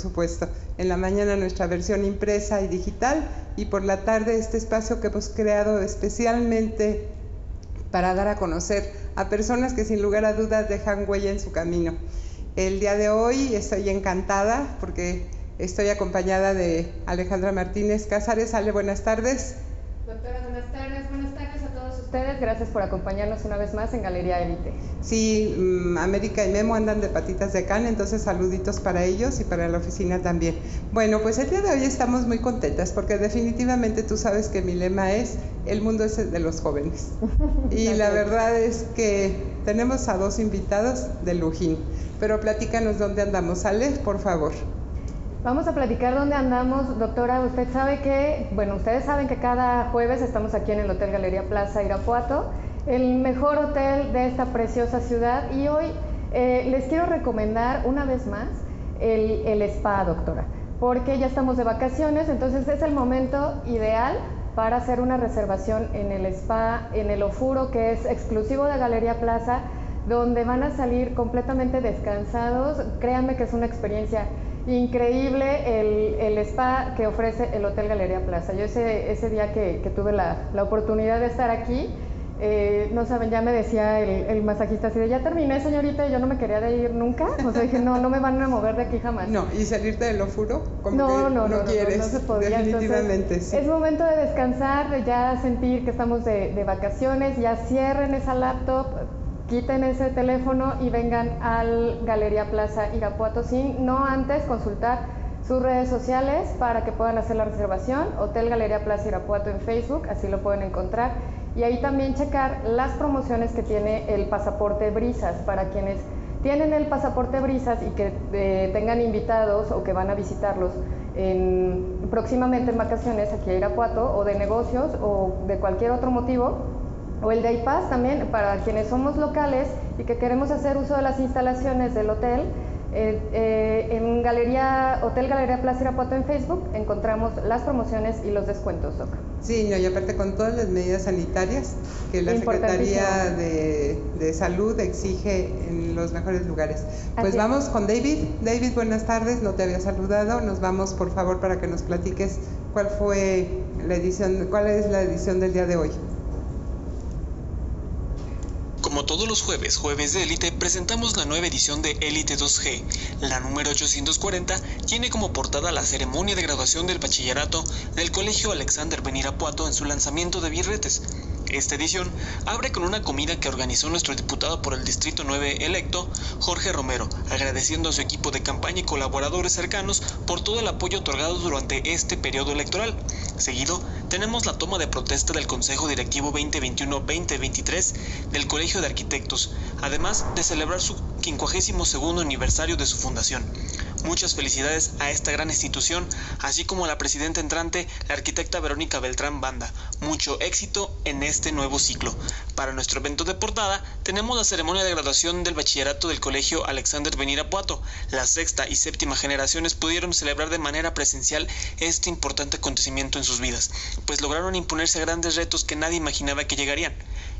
supuesto. En la mañana nuestra versión impresa y digital y por la tarde este espacio que hemos creado especialmente para dar a conocer a personas que sin lugar a dudas dejan huella en su camino. El día de hoy estoy encantada porque estoy acompañada de Alejandra Martínez Cázares. Ale, buenas tardes. Doctora, buenas tardes. Buenas tardes a todos ustedes. Gracias por acompañarnos una vez más en Galería Elite. Sí, mm, América y Memo andan de patitas de can, entonces saluditos para ellos y para la oficina también. Bueno, pues el día de hoy estamos muy contentas porque definitivamente tú sabes que mi lema es el mundo es de los jóvenes. Y la verdad es que tenemos a dos invitados de Lujín. Pero platícanos dónde andamos. Ale, por favor. Vamos a platicar dónde andamos, doctora. Usted sabe que, bueno, ustedes saben que cada jueves estamos aquí en el Hotel Galería Plaza Irapuato, el mejor hotel de esta preciosa ciudad. Y hoy eh, les quiero recomendar una vez más el, el spa, doctora, porque ya estamos de vacaciones, entonces es el momento ideal para hacer una reservación en el spa, en el Ofuro, que es exclusivo de Galería Plaza, donde van a salir completamente descansados. Créanme que es una experiencia increíble el, el, spa que ofrece el Hotel Galería Plaza. Yo ese, ese día que, que tuve la, la, oportunidad de estar aquí, eh, no saben, ya me decía el, el, masajista así de, ya terminé señorita, y yo no me quería de ir nunca. O sea, dije, no, no me van a mover de aquí jamás. No, y salirte del ofuro, como no, que no, no, quieres. No, se podía. Definitivamente, Entonces, sí. Es momento de descansar, de ya sentir que estamos de, de vacaciones, ya cierren esa laptop, quiten ese teléfono y vengan al Galería Plaza Irapuato sin no antes consultar sus redes sociales para que puedan hacer la reservación, Hotel Galería Plaza Irapuato en Facebook, así lo pueden encontrar, y ahí también checar las promociones que tiene el pasaporte Brisas. Para quienes tienen el pasaporte Brisas y que eh, tengan invitados o que van a visitarlos en, próximamente en vacaciones aquí a Irapuato o de negocios o de cualquier otro motivo, o el Day Pass también para quienes somos locales y que queremos hacer uso de las instalaciones del hotel. Eh, eh, en Galería, Hotel Galería Plaza Irapuato en Facebook encontramos las promociones y los descuentos. Sí, no, y aparte con todas las medidas sanitarias que la Secretaría de, de, Salud exige en los mejores lugares. Pues Así vamos es. con David. David, buenas tardes, no te había saludado. Nos vamos, por favor, para que nos platiques cuál fue la edición, cuál es la edición del día de hoy. Como todos los jueves, jueves de élite, presentamos la nueva edición de Élite 2G. La número 840 tiene como portada la ceremonia de graduación del bachillerato del Colegio Alexander Benirapuato en su lanzamiento de Birretes. Esta edición abre con una comida que organizó nuestro diputado por el Distrito 9 electo, Jorge Romero, agradeciendo a su equipo de campaña y colaboradores cercanos por todo el apoyo otorgado durante este periodo electoral. Seguido, tenemos la toma de protesta del Consejo Directivo 2021-2023 del Colegio de Arquitectos, además de celebrar su 52 aniversario de su fundación. Muchas felicidades a esta gran institución, así como a la presidenta entrante, la arquitecta Verónica Beltrán Banda. Mucho éxito en este nuevo ciclo. Para nuestro evento de portada, tenemos la ceremonia de graduación del bachillerato del Colegio Alexander Benirapuato. La sexta y séptima generaciones pudieron celebrar de manera presencial este importante acontecimiento en sus vidas, pues lograron imponerse a grandes retos que nadie imaginaba que llegarían.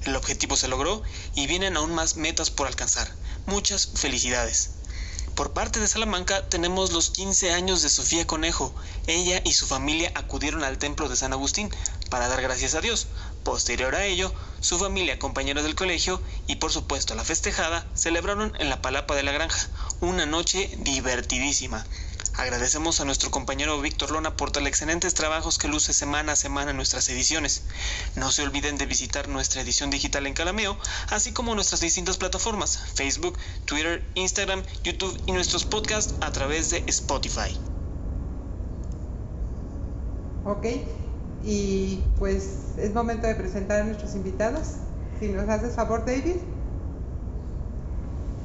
El objetivo se logró y vienen aún más metas por alcanzar. Muchas felicidades. Por parte de Salamanca tenemos los 15 años de Sofía Conejo. Ella y su familia acudieron al templo de San Agustín para dar gracias a Dios. Posterior a ello, su familia, compañeros del colegio y por supuesto la festejada celebraron en la Palapa de la Granja, una noche divertidísima. Agradecemos a nuestro compañero Víctor Lona por los excelentes trabajos que luce semana a semana en nuestras ediciones. No se olviden de visitar nuestra edición digital en Calameo, así como nuestras distintas plataformas, Facebook, Twitter, Instagram, YouTube y nuestros podcasts a través de Spotify. Ok, y pues es momento de presentar a nuestros invitados. Si nos haces favor, David.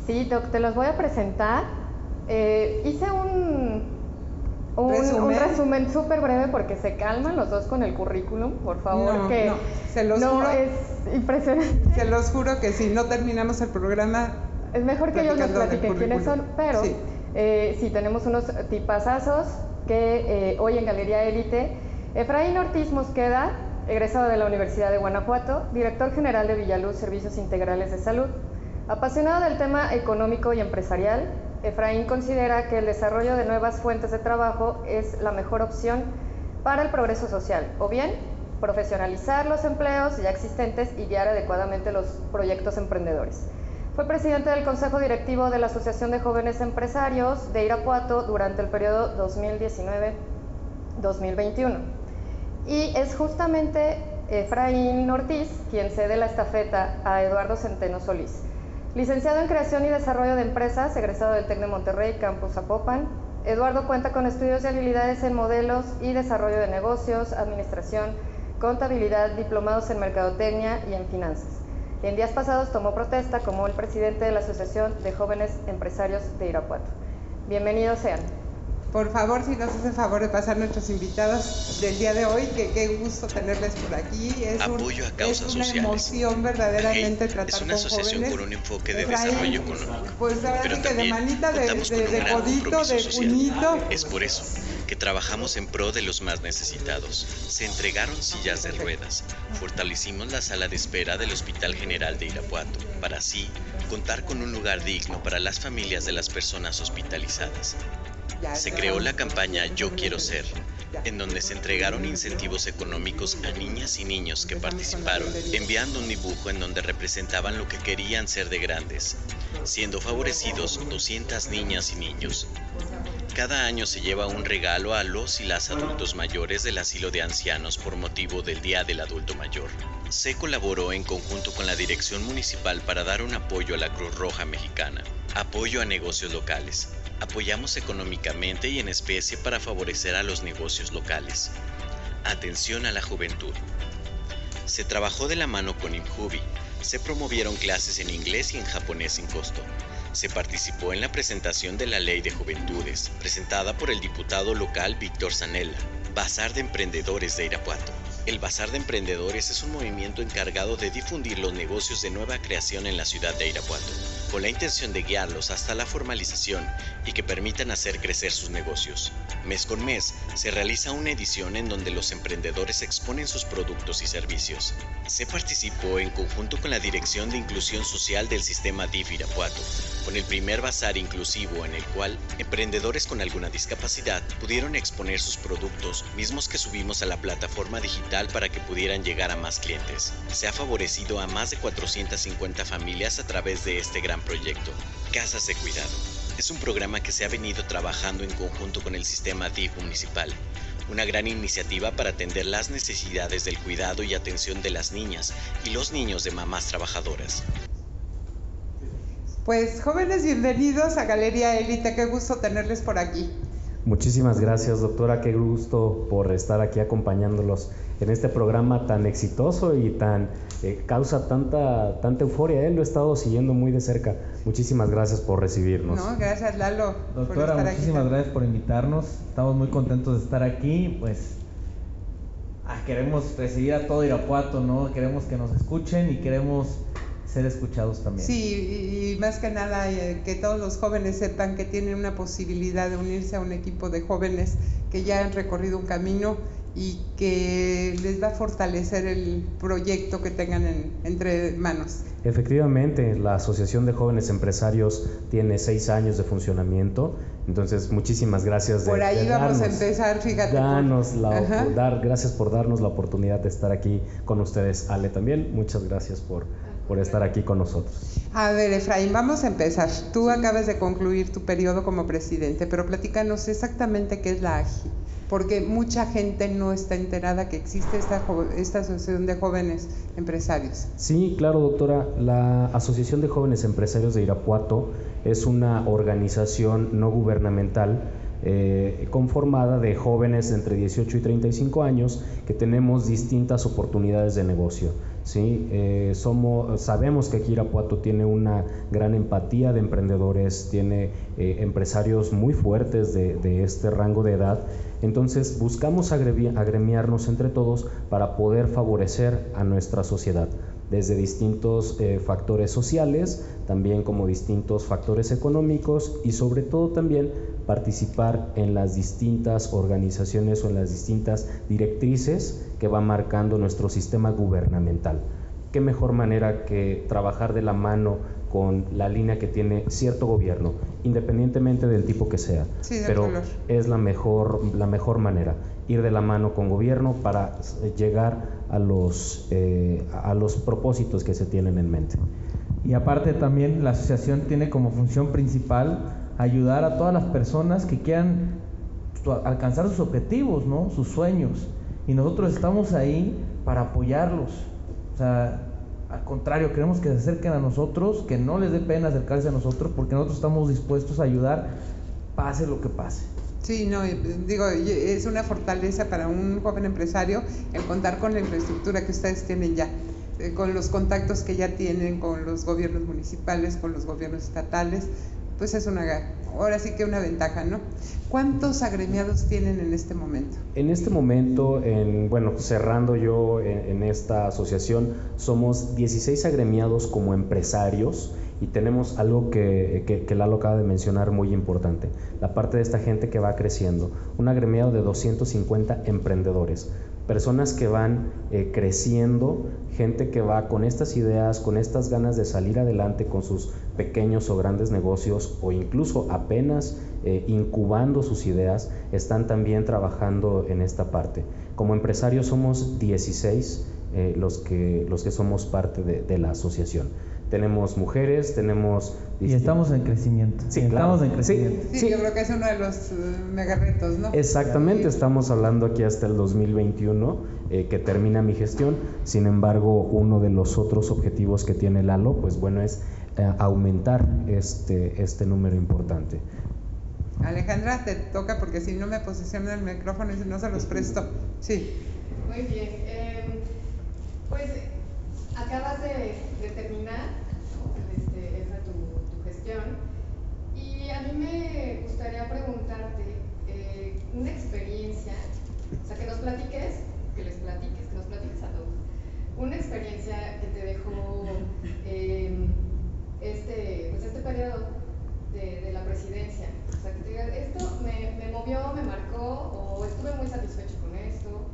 Sí, Doc, te los voy a presentar. Eh, hice un, un resumen súper breve porque se calman los dos con el currículum, por favor, no, que no, se los no juro, es impresionante. Se los juro que si no terminamos el programa... Es mejor que ellos nos platiquen quiénes son, pero sí. Eh, sí tenemos unos tipazazos que eh, hoy en Galería Élite, Efraín Ortiz Mosqueda, egresado de la Universidad de Guanajuato, director general de Villaluz Servicios Integrales de Salud, apasionado del tema económico y empresarial, Efraín considera que el desarrollo de nuevas fuentes de trabajo es la mejor opción para el progreso social, o bien profesionalizar los empleos ya existentes y guiar adecuadamente los proyectos emprendedores. Fue presidente del Consejo Directivo de la Asociación de Jóvenes Empresarios de Irapuato durante el periodo 2019-2021. Y es justamente Efraín Ortiz quien cede la estafeta a Eduardo Centeno Solís. Licenciado en Creación y Desarrollo de Empresas, egresado del TEC de Monterrey, Campus Zapopan, Eduardo cuenta con estudios de habilidades en modelos y desarrollo de negocios, administración, contabilidad, diplomados en mercadotecnia y en finanzas. En días pasados tomó protesta como el presidente de la Asociación de Jóvenes Empresarios de Irapuato. Bienvenidos sean. Por favor, si nos hacen favor de pasar nuestros invitados del día de hoy, que qué gusto tenerles por aquí. Es Apoyo a causas es una sociales. emoción verdaderamente tratar Es una con asociación jóvenes. con un enfoque de desarrollo económico. Pues ahora sí que de manita, de, de, un de codito, de puñito. Es por eso que trabajamos en pro de los más necesitados. Se entregaron sillas de ruedas. Fortalecimos la sala de espera del Hospital General de Irapuato para así contar con un lugar digno para las familias de las personas hospitalizadas. Se creó la campaña Yo Quiero Ser, en donde se entregaron incentivos económicos a niñas y niños que participaron, enviando un dibujo en donde representaban lo que querían ser de grandes, siendo favorecidos 200 niñas y niños. Cada año se lleva un regalo a los y las adultos mayores del asilo de ancianos por motivo del Día del Adulto Mayor. Se colaboró en conjunto con la Dirección Municipal para dar un apoyo a la Cruz Roja Mexicana, apoyo a negocios locales. Apoyamos económicamente y en especie para favorecer a los negocios locales. Atención a la juventud. Se trabajó de la mano con Injubi. Se promovieron clases en inglés y en japonés sin costo. Se participó en la presentación de la Ley de Juventudes, presentada por el diputado local Víctor Zanella. Bazar de Emprendedores de Irapuato. El Bazar de Emprendedores es un movimiento encargado de difundir los negocios de nueva creación en la ciudad de Irapuato, con la intención de guiarlos hasta la formalización y que permitan hacer crecer sus negocios. Mes con mes se realiza una edición en donde los emprendedores exponen sus productos y servicios. Se participó en conjunto con la Dirección de Inclusión Social del Sistema DIF Irapuato, con el primer bazar inclusivo en el cual emprendedores con alguna discapacidad pudieron exponer sus productos, mismos que subimos a la plataforma digital para que pudieran llegar a más clientes. Se ha favorecido a más de 450 familias a través de este gran proyecto. Casas de Cuidado. Es un programa que se ha venido trabajando en conjunto con el sistema DIF municipal. Una gran iniciativa para atender las necesidades del cuidado y atención de las niñas y los niños de mamás trabajadoras. Pues jóvenes, bienvenidos a Galería Élite, qué gusto tenerles por aquí. Muchísimas gracias, doctora. Qué gusto por estar aquí acompañándolos en este programa tan exitoso y tan eh, causa tanta tanta euforia. Él lo he estado siguiendo muy de cerca. Muchísimas gracias por recibirnos. No, gracias Lalo por Doctora, aquí. muchísimas gracias por invitarnos. Estamos muy contentos de estar aquí. Pues ah, queremos recibir a todo Irapuato, ¿no? Queremos que nos escuchen y queremos ser escuchados también. Sí, y más que nada eh, que todos los jóvenes sepan que tienen una posibilidad de unirse a un equipo de jóvenes que ya han recorrido un camino y que les va a fortalecer el proyecto que tengan en- entre manos. Efectivamente, la Asociación de Jóvenes Empresarios tiene seis años de funcionamiento. Entonces, muchísimas gracias. de- Por ahí de vamos a darnos- empezar, fíjate. Danos la, dar, gracias por darnos la oportunidad de estar aquí con ustedes. Ale también, muchas gracias por, por estar aquí con nosotros. A ver, Efraín, vamos a empezar. Tú acabas de concluir tu periodo como presidente, pero platícanos exactamente qué es la AGI, porque mucha gente no está enterada que existe esta, esta asociación de jóvenes empresarios. Sí, claro, doctora. La Asociación de Jóvenes Empresarios de Irapuato es una organización no gubernamental eh, conformada de jóvenes entre 18 y 35 años que tenemos distintas oportunidades de negocio. ¿sí? Eh, somos, sabemos que aquí Irapuato tiene una gran empatía de emprendedores, tiene eh, empresarios muy fuertes de este rango de edad. Entonces buscamos agremiarnos entre todos para poder favorecer a nuestra sociedad desde distintos eh, factores sociales, también como distintos factores económicos y sobre todo también participar en las distintas organizaciones o en las distintas directrices que va marcando nuestro sistema gubernamental. ¿Qué mejor manera que trabajar de la mano con la línea que tiene cierto gobierno, independientemente del tipo que sea. pero es la mejor, la mejor manera, ir de la mano con gobierno para llegar a los, eh, a los propósitos que se tienen en mente. Y aparte también la asociación tiene como función principal ayudar a todas las personas que quieran alcanzar sus objetivos, ¿no? sus sueños. Y nosotros estamos ahí para apoyarlos. O sea, al contrario, queremos que se acerquen a nosotros, que no les dé pena acercarse a nosotros, porque nosotros estamos dispuestos a ayudar, pase lo que pase. Sí, no, digo, es una fortaleza para un joven empresario el contar con la infraestructura que ustedes tienen ya, eh, con los contactos que ya tienen con los gobiernos municipales, con los gobiernos estatales, pues es una, ahora sí que una ventaja, ¿no? ¿Cuántos agremiados tienen en este momento? En este momento, en, bueno, cerrando yo en, esta asociación, somos 16 agremiados como empresarios y tenemos algo que, que, que, Lalo acaba de mencionar muy importante, la parte de esta gente que va creciendo, un agremiado de 250 emprendedores personas que van eh, creciendo, gente que va con estas ideas, con estas ganas de salir adelante con sus pequeños o grandes negocios o incluso apenas eh, incubando sus ideas, están también trabajando en esta parte. Como empresarios somos 16 eh, los, que, los que somos parte de la asociación tenemos mujeres, tenemos... Y estamos en crecimiento. Sí, estamos en crecimiento. Sí, yo creo que es uno de los uh, mega retos, ¿no? Exactamente, estamos hablando aquí hasta el 2021 eh, que termina mi gestión. Sin embargo, uno de los otros objetivos que tiene Lalo, pues bueno, es eh, aumentar este, este número importante. Alejandra, te toca porque si no me posiciono el micrófono y no se los presto. Sí. Muy bien. Eh, pues acabas de, terminar este, y a mí me gustaría preguntarte eh, una experiencia, o sea, que nos platiques, que les platiques, que nos platiques a todos, una experiencia que te dejó em, este, pues este periodo de, la presidencia. O sea, que te digas, esto me, me movió, me marcó o estuve muy satisfecho con esto.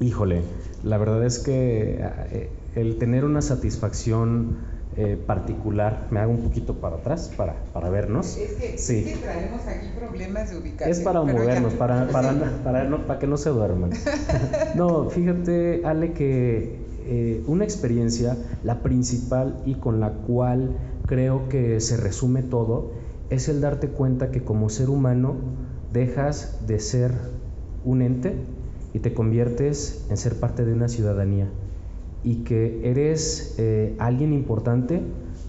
Híjole, la verdad es que eh, el tener una satisfacción eh, particular, me hago un poquito para atrás para, para vernos. Es que, sí. es que traemos aquí problemas de ubicación. Es para movernos, para, para, para, para, que no se duerman. no, fíjate, Ale, que eh, una experiencia, la principal y con la cual creo que se resume todo, es el darte cuenta que como ser humano dejas de ser un ente y te conviertes en ser parte de una ciudadanía y que eres eh, alguien importante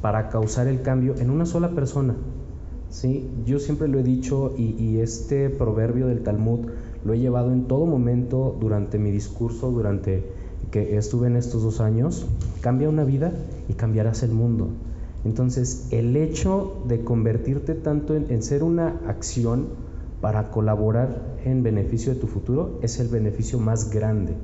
para causar el cambio en una sola persona. ¿sí? Yo siempre lo he dicho y, este proverbio del Talmud lo he llevado en todo momento durante mi discurso, durante que estuve en estos dos años, cambia una vida y cambiarás el mundo. Entonces, el hecho de convertirte tanto en ser una acción para colaborar en beneficio de tu futuro es el beneficio más grande.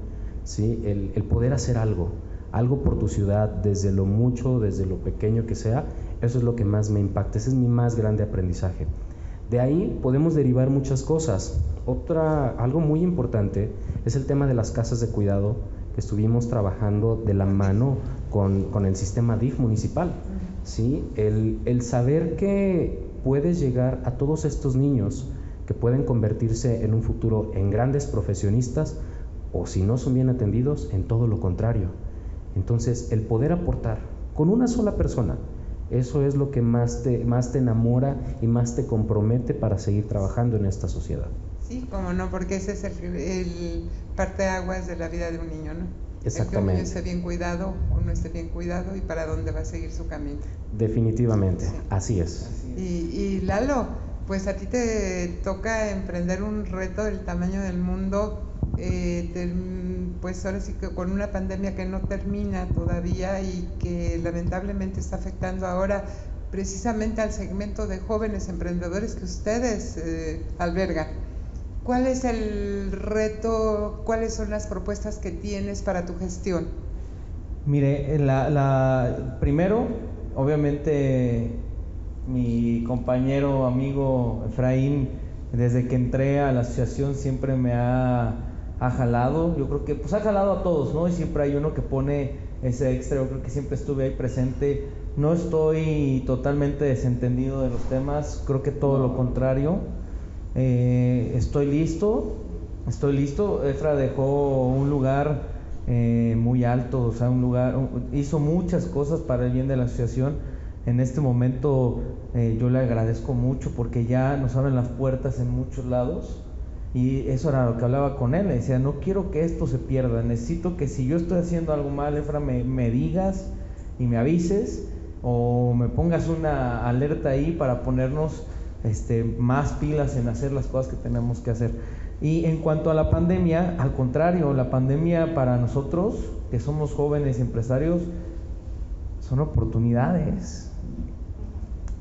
¿Sí? El, poder hacer algo, algo por tu ciudad, desde lo mucho, desde lo pequeño que sea, eso es lo que más me impacta, ese es mi más grande aprendizaje. De ahí podemos derivar muchas cosas. Otra, algo muy importante es el tema de las casas de cuidado que estuvimos trabajando de la mano con, el sistema DIF municipal. ¿sí? El, el saber que puedes llegar a todos estos niños que pueden convertirse en un futuro en grandes profesionistas, o si no son bien atendidos, en todo lo contrario. Entonces, el poder aportar con una sola persona, eso es lo que más te, más te enamora y más te compromete para seguir trabajando en esta sociedad. Sí, como no, porque ese es el, el aguas de la vida de un niño, ¿no? Exactamente. que un niño esté bien cuidado o no esté bien cuidado y para dónde va a seguir su camino. Definitivamente, así es. Y, y Lalo, pues a ti te toca emprender un reto del tamaño del mundo eh, pues ahora sí que con una pandemia que no termina todavía y que lamentablemente está afectando ahora precisamente al segmento de jóvenes emprendedores que ustedes eh, albergan. ¿Cuál es el reto? ¿Cuáles son las propuestas que tienes para tu gestión? Mire, la, la, primero, obviamente, mi compañero, amigo Efraín, desde que entré a la asociación siempre me ha ha jalado, yo creo que pues ha jalado a todos, ¿no? Y siempre hay uno que pone ese extra, yo creo que siempre estuve ahí presente no estoy totalmente desentendido de los temas, creo que todo lo contrario. Eh, estoy listo, estoy listo. Efra dejó un lugar eh, muy alto, o sea, un lugar, hizo muchas cosas para el bien de la asociación. En este momento eh, yo le agradezco mucho porque ya nos abren las puertas en muchos lados. Y eso era lo que hablaba con él. Le decía, no quiero que esto se pierda. Necesito que si yo estoy haciendo algo mal, Efra, me, me digas y me avises o me pongas una alerta ahí para ponernos este, más pilas en hacer las cosas que tenemos que hacer. Y en cuanto a la pandemia, al contrario, la pandemia para nosotros, que somos jóvenes empresarios, son oportunidades.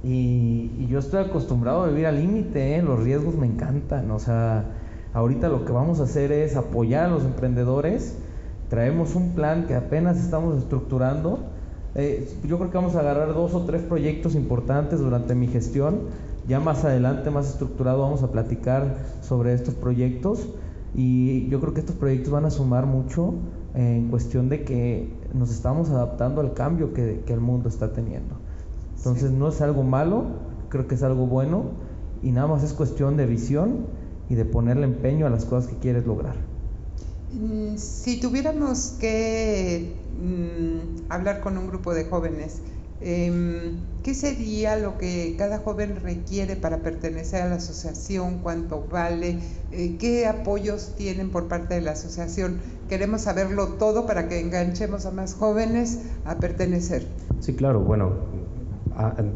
Y, yo estoy acostumbrado a vivir al límite, ¿eh? los riesgos me encantan. O sea, ahorita lo que vamos a hacer es apoyar a los emprendedores. Traemos un plan que apenas estamos estructurando eh, yo creo que vamos a agarrar dos o tres proyectos importantes durante mi gestión. Ya más adelante, más estructurado, vamos a platicar sobre estos proyectos y yo creo que estos proyectos van a sumar mucho en cuestión de que nos estamos adaptando al cambio que, el mundo está teniendo. Entonces no es algo malo, creo que es algo bueno y nada más es cuestión de visión y de ponerle empeño a las cosas que quieres lograr. Mm, si tuviéramos que mm, hablar con un grupo de jóvenes, em, ¿qué sería lo que cada joven requiere para pertenecer a la asociación? ¿Cuánto vale? Eh, ¿Qué apoyos tienen por parte de la asociación? Queremos saberlo todo para que enganchemos a más jóvenes a pertenecer. Sí, claro, bueno,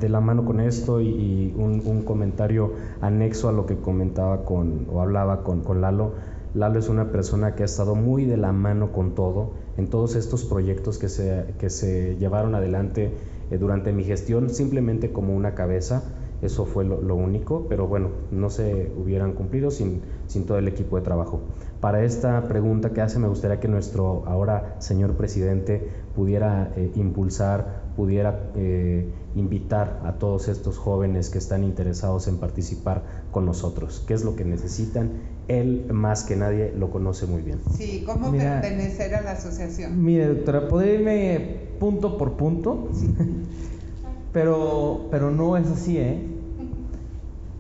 de la mano con esto y, un, comentario anexo a lo que comentaba con o hablaba con, con Lalo Lalo es una persona que ha estado muy de la mano con todo en todos estos proyectos que se, que se llevaron adelante eh, durante mi gestión, simplemente como una cabeza. Eso fue lo, único, pero bueno, no se hubieran cumplido sin, sin todo el equipo de trabajo. Para esta pregunta que hace, me gustaría que nuestro ahora señor presidente pudiera eh, impulsar, pudiera eh, invitar a todos estos jóvenes que están interesados en participar con nosotros. ¿Qué es lo que necesitan? Él más que nadie lo conoce muy bien. Sí, ¿cómo pertenecer a la asociación? Mire, doctora, podría irme punto por punto, sí. pero, pero no es así, ¿eh?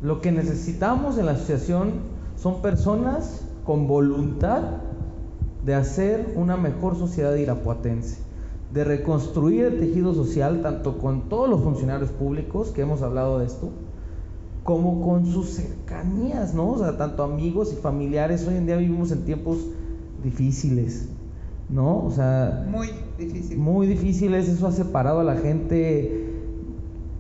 Lo que necesitamos en la asociación son personas con voluntad de hacer una mejor sociedad irapuatense de reconstruir el tejido social, tanto con todos los funcionarios públicos, que hemos hablado de esto, como con sus cercanías, ¿no? O sea, tanto amigos y familiares. Hoy en día vivimos en tiempos difíciles, ¿no? O sea... Muy difíciles. Muy difíciles, eso ha separado a la gente.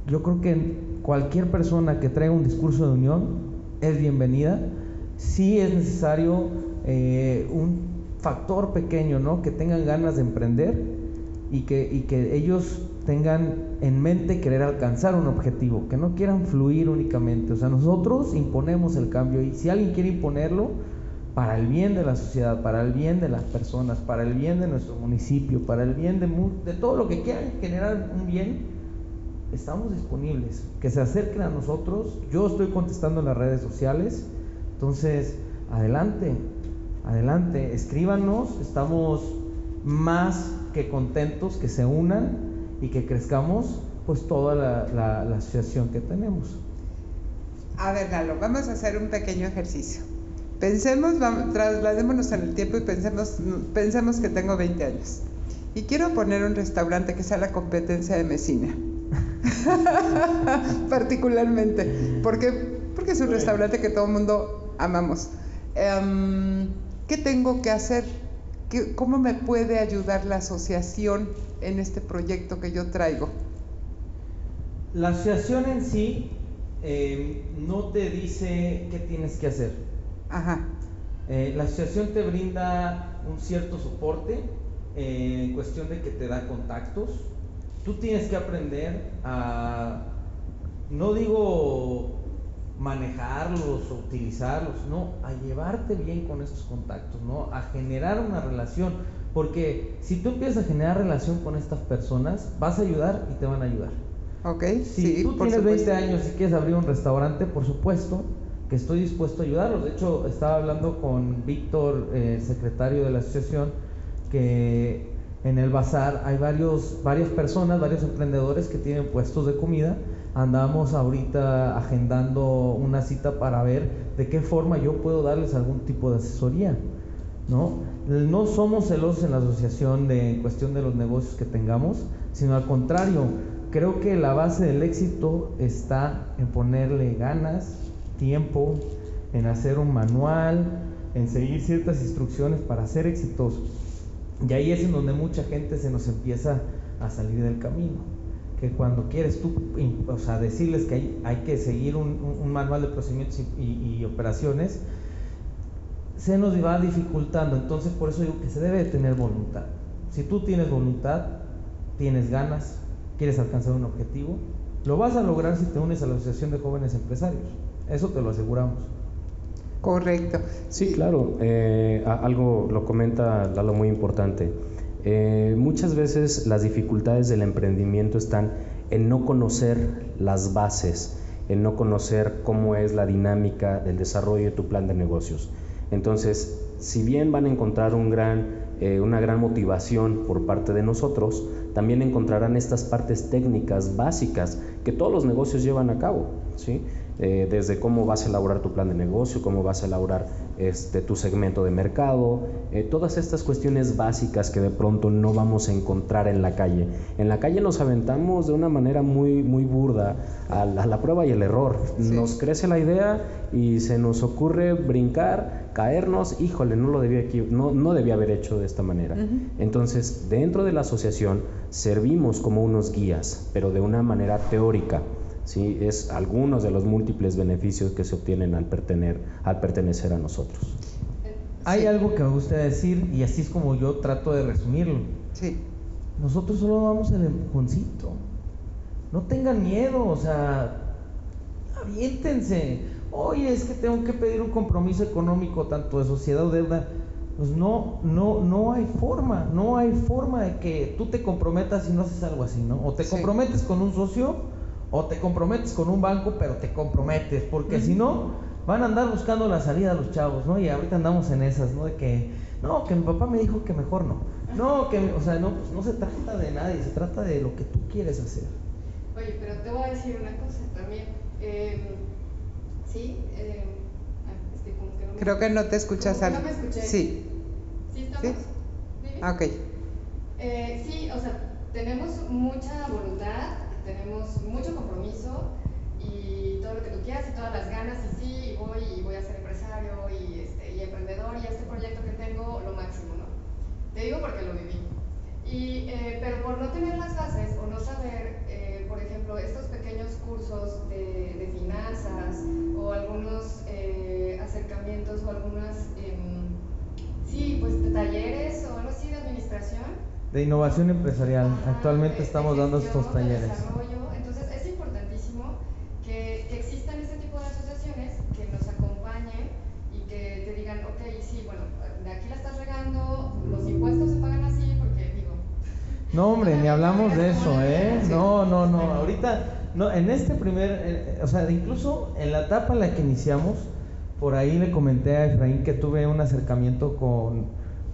Yo creo que cualquier persona que traiga un discurso de unión es bienvenida. Sí es necesario eh, un factor pequeño, ¿no? Que tengan ganas de emprender y que, y que ellos tengan en mente querer alcanzar un objetivo, que no quieran fluir únicamente. O sea, nosotros imponemos el cambio y si alguien quiere imponerlo, para el bien de la sociedad, para el bien de las personas, para el bien de nuestro municipio, para el bien de, de todo lo que quieran generar un bien, estamos disponibles. Que se acerquen a nosotros. Yo estoy contestando en las redes sociales. Entonces, adelante, adelante, escríbanos. Estamos más que contentos, que se unan y que crezcamos pues toda la, asociación que tenemos. A ver, Lalo, vamos a hacer un pequeño ejercicio. Pensemos, vamos, trasladémonos en el tiempo y pensemos, pensemos que tengo 20 años. Y quiero poner un restaurante que sea la competencia de Mesina. Particularmente. Porque, porque es un restaurante que todo el mundo amamos. Em, ¿Qué tengo que hacer? ¿Cómo me puede ayudar la asociación en este proyecto que yo traigo? La asociación en sí eh, no te dice qué tienes que hacer. Ajá. Eh, la asociación te brinda un cierto soporte eh, en cuestión de que te da contactos. Tú tienes que aprender a, no digo manejarlos o utilizarlos, no, a llevarte bien con estos contactos, ¿no? A generar una relación, porque si tú empiezas a generar relación con estas personas, vas a ayudar y te van a ayudar. Ok, si tú tienes 20 años y quieres abrir un restaurante, por supuesto que estoy dispuesto a ayudarlos. De hecho, estaba hablando con Víctor, eh, secretario de la asociación, que En el bazar hay varios, varias personas, varios emprendedores que tienen puestos de comida. Andamos ahorita agendando una cita para ver de qué forma yo puedo darles algún tipo de asesoría. ¿no? No somos celosos en la asociación de cuestión de los negocios que tengamos, sino al contrario, creo que la base del éxito está en ponerle ganas, tiempo, en hacer un manual, en seguir ciertas instrucciones para ser exitosos. Y ahí es en donde mucha gente se nos empieza a salir del camino. Que cuando quieres tú, o sea, decirles que hay, hay que seguir un, un, manual de procedimientos y, y, y operaciones, se nos va dificultando. Entonces, por eso digo que se debe de tener voluntad. Si tú tienes voluntad, tienes ganas, quieres alcanzar un objetivo, lo vas a lograr si te unes a la Asociación de Jóvenes Empresarios. Eso te lo aseguramos. Correcto. Sí, claro. Eh, algo lo comenta Lalo muy importante. Eh, muchas veces las dificultades del emprendimiento están en no conocer las bases, en no conocer cómo es la dinámica del desarrollo de tu plan de negocios. Entonces, si bien van a encontrar eh, una gran motivación por parte de nosotros, también encontrarán estas partes técnicas básicas que todos los negocios llevan a cabo. ¿sí? Eh, desde cómo vas a elaborar tu plan de negocio, cómo vas a elaborar este, tu segmento de mercado, eh, todas estas cuestiones básicas que de pronto no vamos a encontrar en la calle. En la calle nos aventamos de una manera muy, muy burda a la, a la prueba y el error. Sí. Nos crece la idea y se nos ocurre brincar, caernos, híjole, no lo debía, no, no debía haber hecho de esta manera. Uh -huh. Entonces, dentro de la asociación servimos como unos guías, pero de una manera teórica. ¿Sí? es algunos de los múltiples beneficios que se obtienen al, pertener, al pertenecer a nosotros. Hay sí. algo que me gusta decir y así es como yo trato de resumirlo. Sí. Nosotros solo vamos el empujoncito. No tengan miedo, o sea, aviéntense. Oye, es que tengo que pedir un compromiso económico tanto de sociedad o deuda. Pues no, no, no hay forma, no hay forma de que tú te comprometas y no haces algo así, ¿no? O te sí. comprometes con un socio o te comprometes con un banco, pero te comprometes, porque uh -huh. si no, van a andar buscando la salida a los chavos, ¿no? Y ahorita andamos en esas, ¿no? De que, no, que mi papá me dijo que mejor no. No, que, o sea, no, pues no se trata de nadie, se trata de lo que tú quieres hacer. Oye, pero te voy a decir una cosa también. Eh, sí, eh, como que no me... Creo que no te escuchas. Al... No me escuché. Sí. ¿Sí estamos? ¿Sí? Ah, ok. Eh, sí, o sea, tenemos mucha voluntad, tenemos mucho compromiso y todo lo que tú quieras y todas las ganas y sí, y voy y voy a ser empresario y, este, y emprendedor y este proyecto que tengo lo máximo, ¿no? Te digo porque lo viví. Y, eh, pero por no tener las bases o no saber, eh, por ejemplo, estos pequeños cursos de, de finanzas o algunos eh, acercamientos o algunas, em, sí, pues talleres o algo así de administración, de innovación empresarial. Actualmente estamos dando estos talleres. Entonces es importantísimo que, que, existan este tipo de asociaciones que nos acompañen y que te digan, ok, sí, bueno, de aquí la estás regando, los impuestos se pagan así porque digo... No, hombre, ni hablamos de eso, ¿eh? No, no, no. Ahorita, no, en este primer, eh, o sea, incluso en la etapa en la que iniciamos, por ahí le comenté a Efraín que tuve un acercamiento con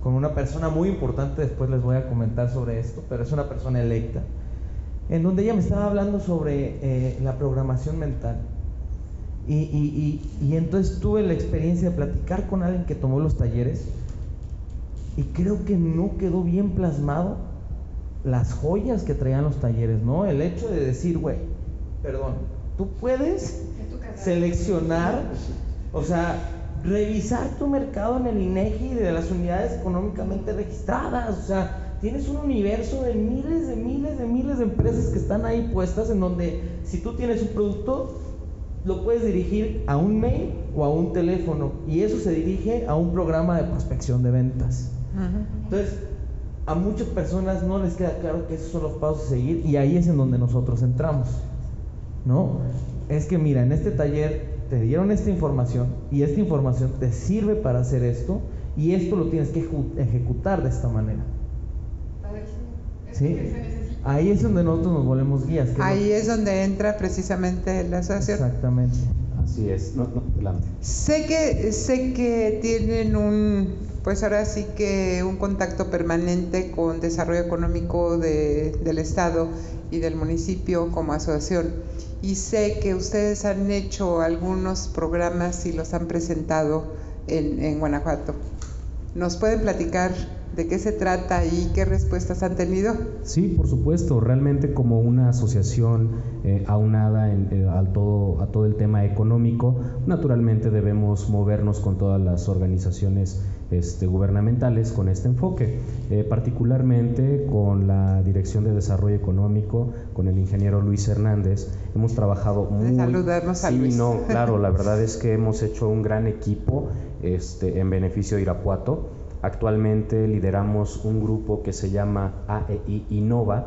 con una persona muy importante, después les voy a comentar sobre esto, pero es una persona electa, en donde ella me estaba hablando sobre eh, la programación mental. Y, y, y, y, entonces tuve la experiencia de platicar con alguien que tomó los talleres y creo que no quedó bien plasmado las joyas que traían los talleres, ¿no? El hecho de decir, güey, perdón, tú puedes seleccionar, o sea, revisar tu mercado en el INEGI de las unidades económicamente registradas, o sea, tienes un universo de miles de miles de miles de empresas que están ahí puestas en donde si tú tienes un producto lo puedes dirigir a un mail o a un teléfono y eso se dirige a un programa de prospección de ventas. Entonces, a muchas personas no les queda claro que esos son los pasos a seguir y ahí es en donde nosotros entramos. ¿No? Es que mira, en este taller te dieron esta información y esta información te sirve para hacer esto y esto lo tienes que ejecutar de esta manera. ¿Sí? Ahí es donde nosotros nos volvemos guías. Ahí es donde entra precisamente la asociación. Exactamente. Así es. No, no, adelante. Sé que, sé que tienen un, pues ahora sí que un contacto permanente con desarrollo económico del Estado y del municipio como asociación. Y sé que ustedes han hecho algunos programas y los han presentado en, en Guanajuato. ¿Nos pueden platicar de qué se trata y qué respuestas han tenido? Sí, por supuesto, realmente como una asociación eh, aunada en, eh, todo, a todo el tema económico, naturalmente debemos movernos con todas las organizaciones este, gubernamentales con este enfoque, eh, particularmente con la Dirección de Desarrollo Económico, con el ingeniero Luis Hernández. Hemos trabajado muy... Saludarnos a sí, Luis. no, claro, la verdad es que hemos hecho un gran equipo este, en beneficio de Irapuato. Actualmente lideramos un grupo que se llama AEI Innova,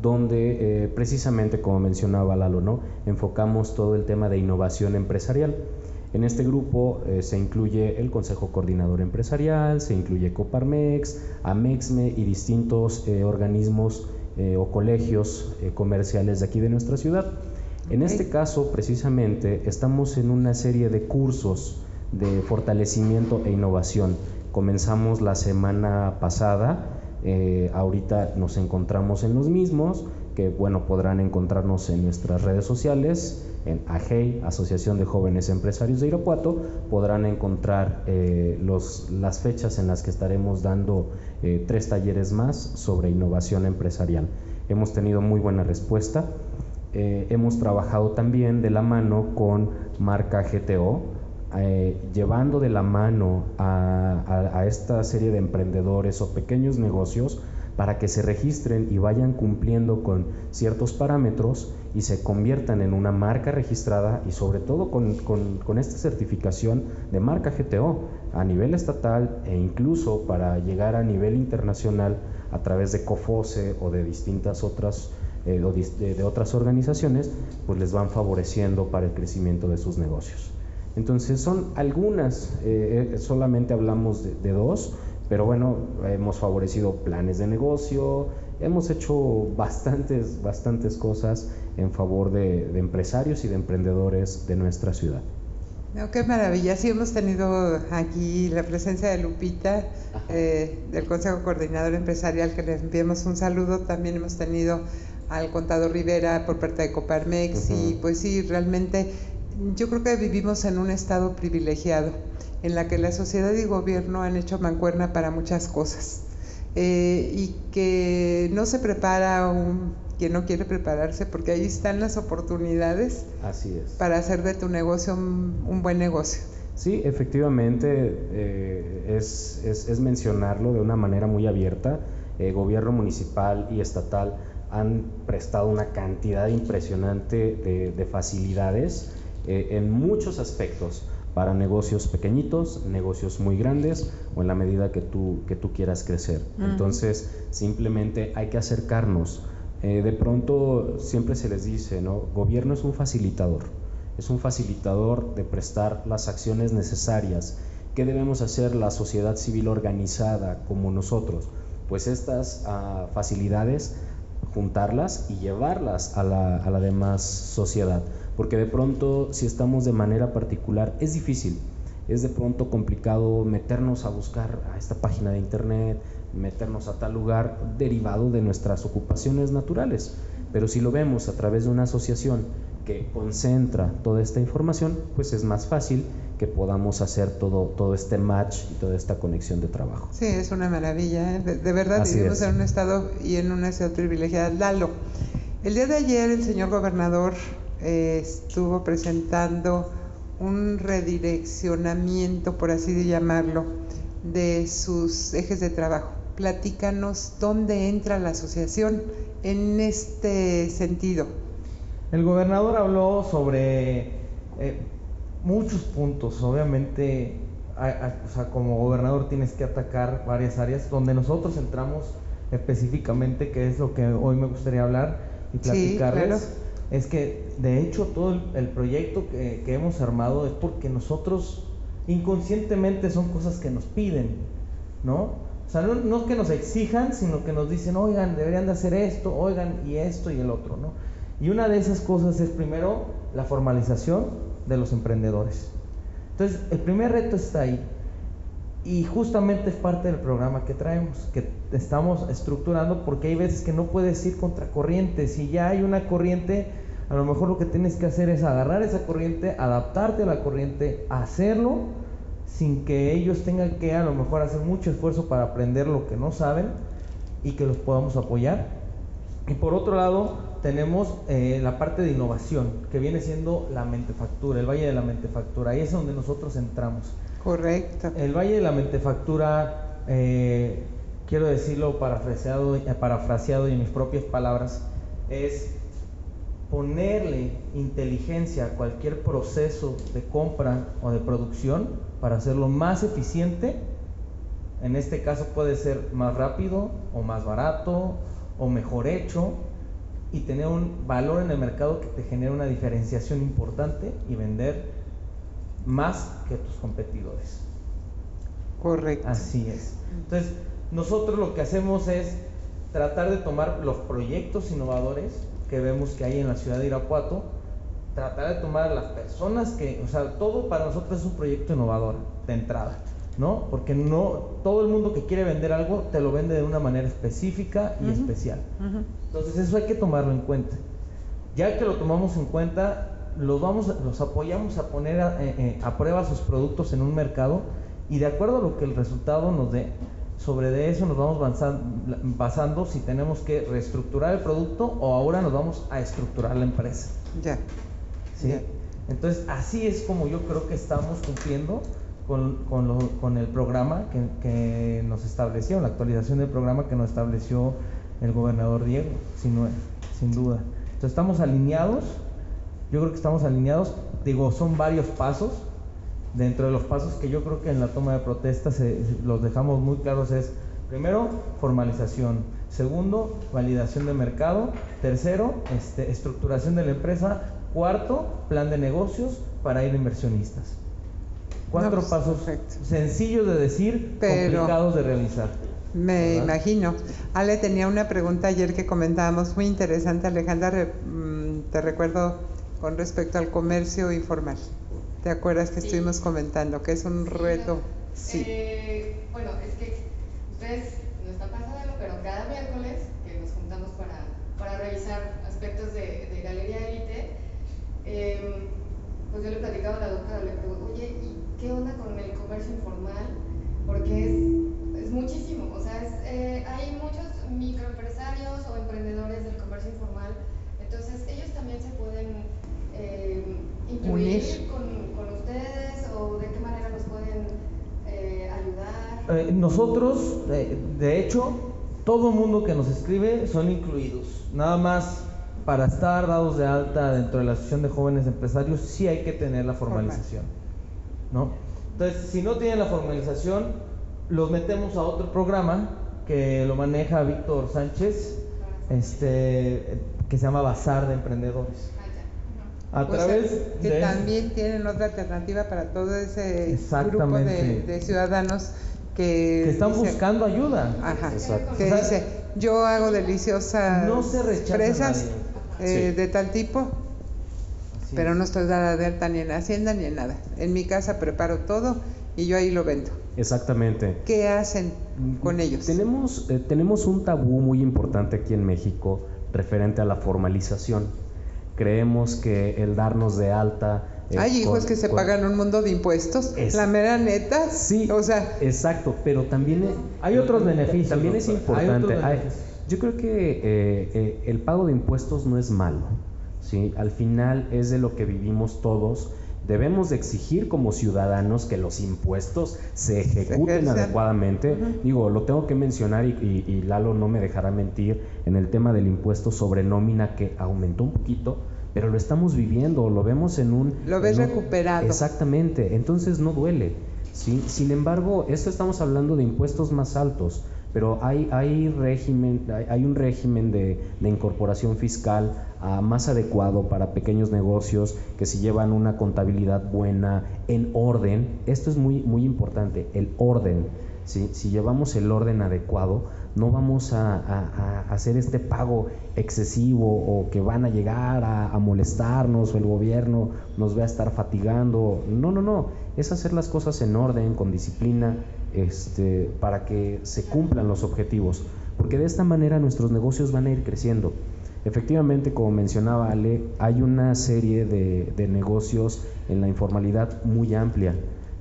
donde eh, precisamente, como mencionaba Lalo, ¿no? enfocamos todo el tema de innovación empresarial. En este grupo eh, se incluye el Consejo Coordinador Empresarial, se incluye Coparmex, Amexme y distintos eh, organismos o colegios comerciales de aquí de nuestra ciudad. En este caso, precisamente, estamos en una serie de cursos de fortalecimiento e innovación. Comenzamos la semana pasada, eh, ahorita nos encontramos en los mismos, que bueno, podrán encontrarnos en nuestras redes sociales, en AGEI, Asociación de Jóvenes Empresarios de Irapuato, podrán encontrar eh, los, las fechas en las que estaremos dando eh, tres talleres más sobre innovación empresarial. Hemos tenido muy buena respuesta. hemos trabajado también de la mano con marca GTO, eh, llevando de la mano a, esta serie de emprendedores o pequeños negocios para que se registren y vayan cumpliendo con ciertos parámetros y se conviertan en una marca registrada y sobre todo con, con, esta certificación de marca GTO a nivel estatal e incluso para llegar a nivel internacional a través de COFOSE o de distintas otras eh, de otras organizaciones, pues les van favoreciendo para el crecimiento de sus negocios. Entonces son algunas, eh, eh, solamente hablamos de, dos, pero bueno, hemos favorecido planes de negocio, hemos hecho bastantes, bastantes cosas en favor de, empresarios y de emprendedores de nuestra ciudad. qué maravilla, sí hemos tenido aquí la presencia de Lupita eh, del Consejo Coordinador Empresarial, que le enviamos un saludo, también hemos tenido al contador Rivera por parte de Coparmex y pues sí, realmente yo creo que vivimos en un estado privilegiado, en la que la sociedad y gobierno han hecho mancuerna para muchas cosas. Eh, y que no se prepara un, quien no quiere prepararse, porque ahí están las oportunidades para hacer de tu negocio un, buen negocio. Sí, efectivamente, eh, es, es, mencionarlo de una manera muy abierta. El gobierno municipal y estatal han prestado una cantidad impresionante de, de facilidades eh, en muchos aspectos para negocios pequeñitos, negocios muy grandes o en la medida que tú, que tú quieras crecer. Entonces, simplemente hay que acercarnos. Eh, de pronto siempre se les dice, ¿no? Gobierno es un facilitador, es un facilitador de prestar las acciones necesarias. ¿Qué debemos hacer la sociedad civil organizada como nosotros? Pues estas ah, facilidades, juntarlas y llevarlas a la, a la demás sociedad porque de pronto si estamos de manera particular es difícil, es de pronto complicado meternos a buscar a esta página de internet, meternos a tal lugar derivado de nuestras ocupaciones naturales. Pero si lo vemos a través de una asociación que concentra toda esta información, pues es más fácil que podamos hacer todo, todo este match y toda esta conexión de trabajo. Sí, es una maravilla. ¿eh? De, verdad, vivimos en un estado y en una ciudad privilegiada. Lalo, el día de ayer el señor gobernador estuvo presentando un redireccionamiento, por así de llamarlo, de sus ejes de trabajo. Platícanos dónde entra la asociación en este sentido. El gobernador habló sobre eh, muchos puntos, obviamente, o sea, como gobernador tienes que atacar varias áreas donde nosotros entramos específicamente, que es lo que hoy me gustaría hablar y platicarles es que de hecho todo el, proyecto que, hemos armado es porque nosotros inconscientemente son cosas que nos piden, ¿no? O sea, no, es que nos exijan, sino que nos dicen, oigan, deberían de hacer esto, oigan, y esto y el otro, ¿no? Y una de esas cosas es primero la formalización de los emprendedores. Entonces, el primer reto está ahí. Y justamente es parte del programa que traemos, que estamos estructurando porque hay veces que no puedes ir contra corriente. Si ya hay una corriente, a lo mejor lo que tienes que hacer es agarrar esa corriente, adaptarte a la corriente, hacerlo sin que ellos tengan que a lo mejor hacer mucho esfuerzo para aprender lo que no saben y que los podamos apoyar. Y por otro lado, tenemos eh, la parte de innovación, que viene siendo la mentefactura, el Valle de la Mentefactura. Ahí es donde nosotros entramos. Correcto. El Valle de la Mentefactura, eh, quiero decirlo parafraseado, eh, parafraseado y en mis propias palabras, es ponerle inteligencia a cualquier proceso de compra o de producción para hacerlo más eficiente. En este caso puede ser más rápido o más barato o mejor hecho y tener un valor en el mercado que te genere una diferenciación importante y vender más que tus competidores. Correcto. Así es. Entonces, nosotros lo que hacemos es tratar de tomar los proyectos innovadores que vemos que hay en la ciudad de Irapuato, tratar de tomar a las personas que, o sea, todo para nosotros es un proyecto innovador de entrada, ¿no? Porque no todo el mundo que quiere vender algo te lo vende de una manera específica y especial. Entonces eso hay que tomarlo en cuenta. Ya que lo tomamos en cuenta, los vamos, los apoyamos a poner a, eh, eh, a prueba sus productos en un mercado y de acuerdo a lo que el resultado nos dé, sobre de eso nos vamos basando si tenemos que reestructurar el producto o ahora nos vamos a estructurar la empresa. Ya. ¿Sí? Entonces, así es como yo creo que estamos cumpliendo con, con, lo, con el programa que, nos estableció, la actualización del programa que nos estableció el gobernador Diego, sin, duda. Entonces, estamos alineados, yo creo que estamos alineados, digo, son varios pasos, dentro de los pasos que yo creo que en la toma de protesta se, los dejamos muy claros es, primero, formalización, segundo, validación de mercado, tercero, este, estructuración de la empresa, cuarto, plan de negocios para ir inversionistas. Cuatro no, pues, pasos perfecto. sencillos de decir, Pero complicados de realizar. Me ¿verdad? imagino. Ale tenía una pregunta ayer que comentábamos muy interesante, Alejandra, te recuerdo con respecto al comercio informal. ¿Te acuerdas que sí. estuvimos comentando que es un reto? Sí. Eh, bueno, es que ustedes no están pasando, pero cada miércoles que nos juntamos para, para revisar aspectos de, de Galería Elite, eh, pues yo le platicaba a la doctora, le pregunto, oye, ¿y qué onda con el comercio informal? Porque es, es muchísimo, o sea, es, eh, hay muchos microempresarios o emprendedores del comercio informal, entonces ellos también se pueden eh, incluir con, con, ustedes o de qué manera nos pueden eh, ayudar? Nosotros, de hecho, todo mundo que nos escribe son incluidos. Nada más para estar dados de alta dentro de la Asociación de Jóvenes Empresarios sí hay que tener la formalización. ¿no? Entonces, si no tienen la formalización, los metemos a otro programa que lo maneja Víctor Sánchez, este, que se llama Bazar de Emprendedores. A o través sea, que de también tienen otra alternativa para todo ese grupo de, de ciudadanos que, que están dice, buscando ayuda. Ajá, que dice, yo hago deliciosas no se fresas eh, sí. de tal tipo, Así pero es. no estoy dada de alta ni en Hacienda ni en nada. En mi casa preparo todo y yo ahí lo vendo. Exactamente. ¿Qué hacen con ellos? Tenemos, eh, tenemos un tabú muy importante aquí en México referente a la formalización creemos que el darnos de alta eh, Ay, hijos que se con, pagan un mundo de impuestos. Es, la mera neta. Sí, o sea. Exacto, pero también es, hay otros beneficios. También es importante. Hay hay, yo creo que eh, eh, el pago de impuestos no es malo. ¿Sí? Al final es de lo que vivimos todos. Debemos de exigir como ciudadanos que los impuestos se ejecuten se adecuadamente. Uh -huh. Digo, lo tengo que mencionar y, y, y, Lalo no me dejará mentir en el tema del impuesto sobre nómina que aumentó un poquito, pero lo estamos viviendo, lo vemos en un... Lo ves un, recuperado. Exactamente, entonces no duele. ¿sí? Sin embargo, esto estamos hablando de impuestos más altos, pero hay, hay, régimen, hay, un régimen de, de incorporación fiscal uh, más adecuado para pequeños negocios que si llevan una contabilidad buena, en orden, esto es muy, muy importante, el orden. ¿sí? Si llevamos el orden adecuado, no vamos a, a, a, hacer este pago excesivo o que van a llegar a, a, molestarnos o el gobierno nos va a estar fatigando. No, no, no. Es hacer las cosas en orden, con disciplina este, para que se cumplan los objetivos, porque de esta manera nuestros negocios van a ir creciendo. Efectivamente, como mencionaba Ale, hay una serie de, de negocios en la informalidad muy amplia,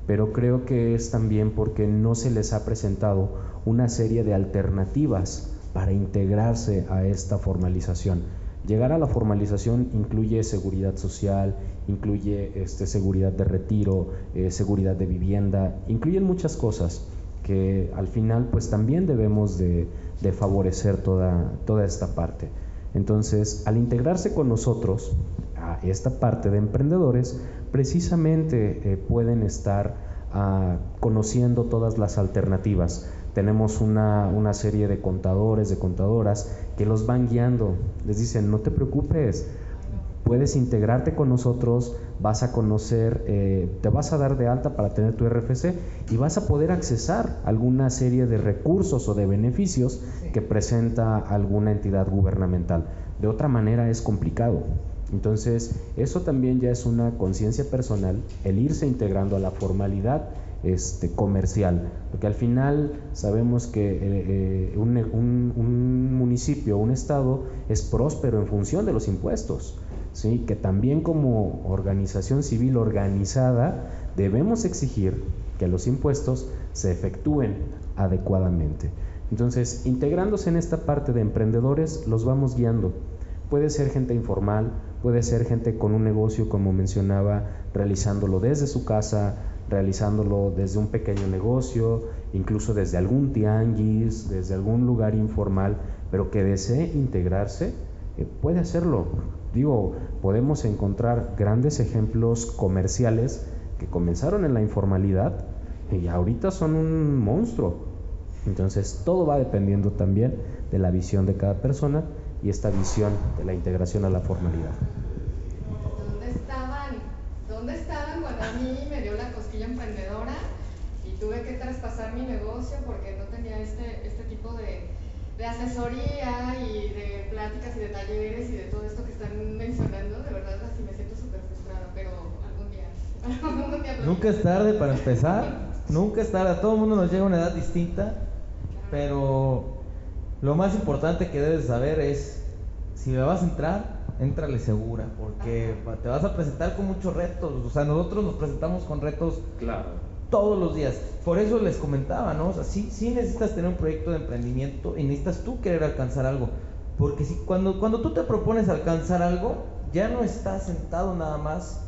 pero creo que es también porque no se les ha presentado una serie de alternativas para integrarse a esta formalización. Llegar a la formalización incluye seguridad social, incluye este, seguridad de retiro, eh, seguridad de vivienda, incluyen muchas cosas que al final pues también debemos de, favorecer toda, toda esta parte. Entonces, al integrarse con nosotros a esta parte de emprendedores, precisamente eh, pueden estar ah, conociendo todas las alternativas. Tenemos una, una, serie de contadores, de contadoras, que los van guiando. Les dicen, no te preocupes, puedes integrarte con nosotros, vas a conocer, eh, te vas a dar de alta para tener tu RFC y vas a poder accesar alguna serie de recursos o de beneficios que presenta alguna entidad gubernamental. De otra manera es complicado. Entonces, eso también ya es una conciencia personal, el irse integrando a la formalidad este, comercial, porque al final sabemos que eh, eh, un, un, municipio, un estado es próspero en función de los impuestos, que también como organización civil organizada debemos exigir que los impuestos se efectúen adecuadamente. Entonces, integrándose en esta parte de emprendedores, los vamos guiando. Puede ser gente informal, puede ser gente con un negocio, como mencionaba, realizándolo desde su casa, realizándolo desde un pequeño negocio, incluso desde algún tianguis, desde algún lugar informal, pero que desee integrarse, eh, puede hacerlo. Digo, podemos encontrar grandes ejemplos comerciales que comenzaron en la informalidad y ahorita son un monstruo. Entonces, todo va dependiendo también de la visión de cada persona y esta visión de la integración a la formalidad. ¿Dónde estaban? ¿Dónde estaban cuando a mí me dio la cosquilla emprendedora y tuve que traspasar mi negocio porque no tenía este, de, asesoría y de pláticas y de talleres y de todo esto que están mencionando? De verdad, así me siento súper frustrada, pero algún día. Algún día Nunca es tarde para empezar. Nunca es tarde. A todo el mundo nos llega a una edad distinta, pero lo más importante que debes saber es, si le vas a entrar, entrale segura, porque te vas a presentar con muchos retos. O sea, nosotros nos presentamos con retos todos los días. Por eso les comentaba, ¿no? O sea, sí, necesitas tener un proyecto de emprendimiento y necesitas tú querer alcanzar algo. Porque si, cuando, cuando tú te propones alcanzar algo, ya no estás sentado nada más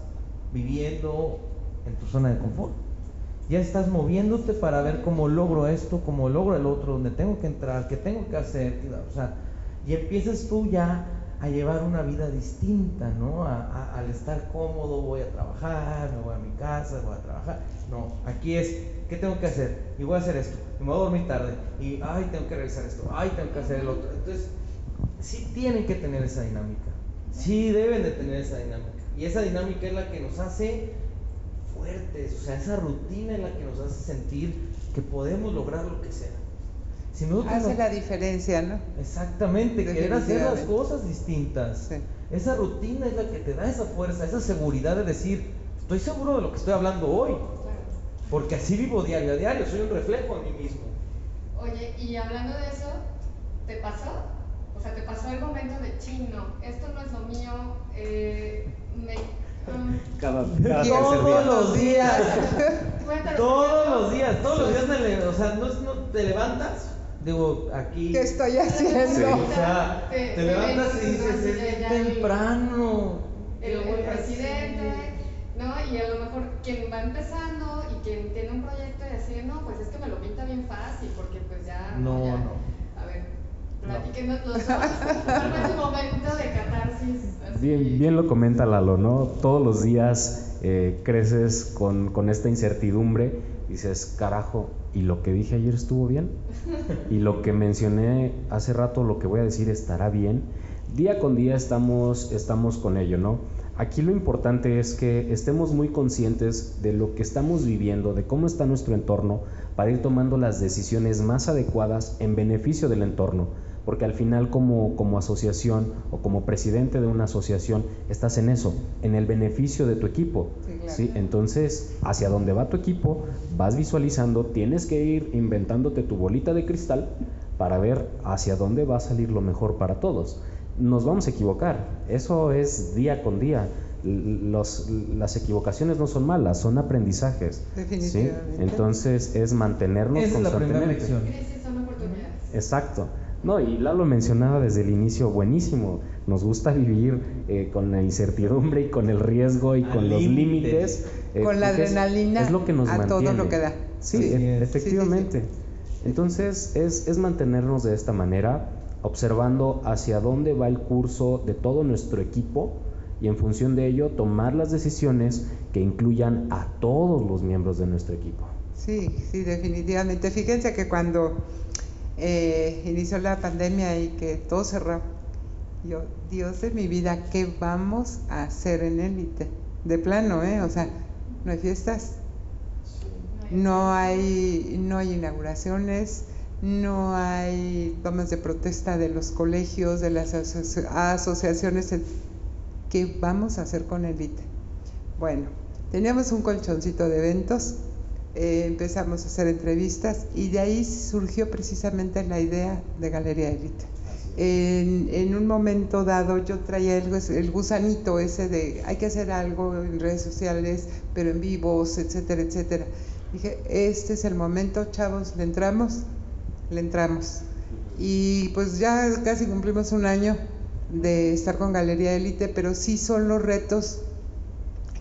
viviendo en tu zona de confort ya estás moviéndote para ver cómo logro esto, cómo logro el otro, dónde tengo que entrar, qué tengo que hacer, o sea, y empiezas tú ya a llevar una vida distinta, ¿no? al estar cómodo, voy a trabajar, me voy a mi casa, voy a trabajar. No, aquí es, ¿qué tengo que hacer? Y voy a hacer esto, y me voy a dormir tarde, y, ay, tengo que realizar esto, ay, tengo que hacer el otro. Entonces, sí tienen que tener esa dinámica, sí deben de tener esa dinámica. Y esa dinámica es la que nos hace fuertes, o sea, esa rutina en la que nos hace sentir que podemos lograr lo que sea. Si hace la diferencia, ¿no? Exactamente, querer hacer las cosas distintas. Esa rutina es la que te da esa fuerza, esa seguridad de decir, estoy seguro de lo que estoy hablando hoy, porque así vivo diario a diario, soy un reflejo de mí mismo. Oye, y hablando de eso, ¿te pasó? O sea, ¿te pasó el momento de chino? Esto no es lo mío, eh, me cada, todos los días. todos los días, todos los días, te, o sea, no, no te levantas, digo, aquí. ¿Qué estoy haciendo? o sea, te, levantas y dices, es temprano. El, presidente, ¿no? Y a lo mejor quien va empezando y quien tiene un proyecto y así, no, pues es que me lo pinta bien fácil, porque pues ya. No, no. A ver, platíquenos los dos. es momento de catarsis? Bien, bien lo comenta Lalo, ¿no? Todos los días eh, creces con, con, esta incertidumbre, dices, carajo, ¿y lo que dije ayer estuvo bien? ¿Y lo que mencioné hace rato, lo que voy a decir, estará bien? Día con día estamos, estamos con ello, ¿no? Aquí lo importante es que estemos muy conscientes de lo que estamos viviendo, de cómo está nuestro entorno, para ir tomando las decisiones más adecuadas en beneficio del entorno porque al final como, como asociación o como presidente de una asociación estás en eso, en el beneficio de tu equipo. Sí, Entonces, hacia dónde va tu equipo, vas visualizando, tienes que ir inventándote tu bolita de cristal para ver hacia dónde va a salir lo mejor para todos. Nos vamos a equivocar, eso es día con día. Los, las equivocaciones no son malas, son aprendizajes. Definitivamente. Entonces es mantenernos Esa es la primera constantemente. lección. Exacto. No, y Lalo mencionaba desde el inicio, buenísimo. Nos gusta vivir eh, con la incertidumbre y con el riesgo y con los límite. límites. eh, Con la adrenalina es, lo que nos a todo lo que da. Sí, e- es. efectivamente. Entonces es, es mantenernos de esta manera, observando hacia dónde va el curso de todo nuestro equipo y en función de ello tomar las decisiones que incluyan a todos los miembros de nuestro equipo. Sí, sí, definitivamente. Fíjense que cuando eh, inició la pandemia y que todo cerró, yo, Dios de mi vida, ¿qué vamos a hacer en élite? De plano, ¿eh? O sea, no hay fiestas, no hay, no hay inauguraciones, no hay tomas de protesta de los colegios, de las asoci- asociaciones. ¿Qué vamos a hacer con élite? Bueno, teníamos un colchoncito de eventos, eh, empezamos a hacer entrevistas y de ahí surgió precisamente la idea de Galería Élite. En, un momento dado yo traía el, el gusanito ese de hay que hacer algo en redes sociales, pero en vivos, etcétera, etcétera. Dije, este es el momento, chavos, le entramos, le entramos. Y pues ya casi cumplimos un año de estar con Galería Élite, pero sí son los retos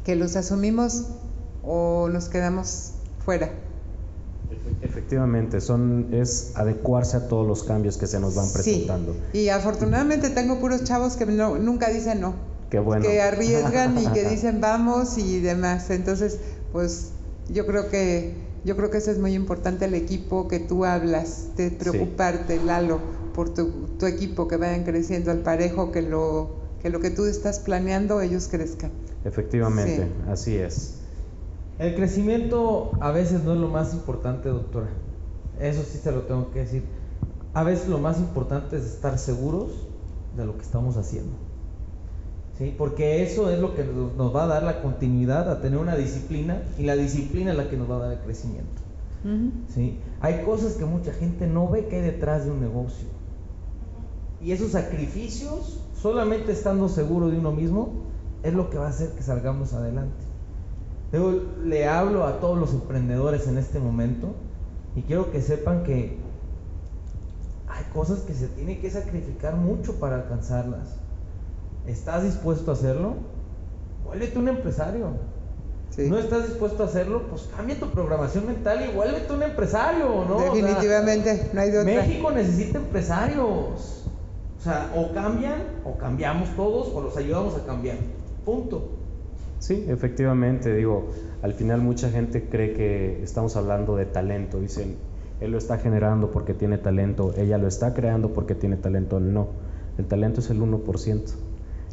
que los asumimos o nos quedamos fuera. Efectivamente, son, es adecuarse a todos los cambios que se nos van presentando. Sí, y afortunadamente tengo puros chavos que no- nunca dicen no, Qué bueno. que arriesgan y que dicen vamos y demás. Entonces, pues yo creo que yo creo que eso es muy importante el equipo que tú hablas, de preocuparte, Lalo, por tu, tu equipo que vayan creciendo al parejo, que lo que lo que tú estás planeando ellos crezcan. Efectivamente, Sí. así es. El crecimiento a veces no es lo más importante, doctora. Eso sí se lo tengo que decir. A veces lo más importante es estar seguros de lo que estamos haciendo. ¿Sí? Porque eso es lo que nos va a dar la continuidad a tener una disciplina y la disciplina es la que nos va a dar el crecimiento. ¿sí? Hay cosas que mucha gente no ve que hay detrás de un negocio. Y esos sacrificios, solamente estando seguro de uno mismo, es lo que va a hacer que salgamos adelante. Yo le hablo a todos los emprendedores en este momento y quiero que sepan que hay cosas que se tiene que sacrificar mucho para alcanzarlas. ¿Estás dispuesto a hacerlo? Vuélvete un empresario. Sí. ¿No estás dispuesto a hacerlo? Pues cambia tu programación mental y vuélvete un empresario, ¿no? O sea, Definitivamente, no hay otra. México necesita empresarios. O sea, o cambian o cambiamos todos o los ayudamos a cambiar. Punto. Sí, efectivamente, digo, al final mucha gente cree que estamos hablando de talento, dicen, él lo está generando porque tiene talento, ella lo está creando porque tiene talento, no, el talento es el 1%.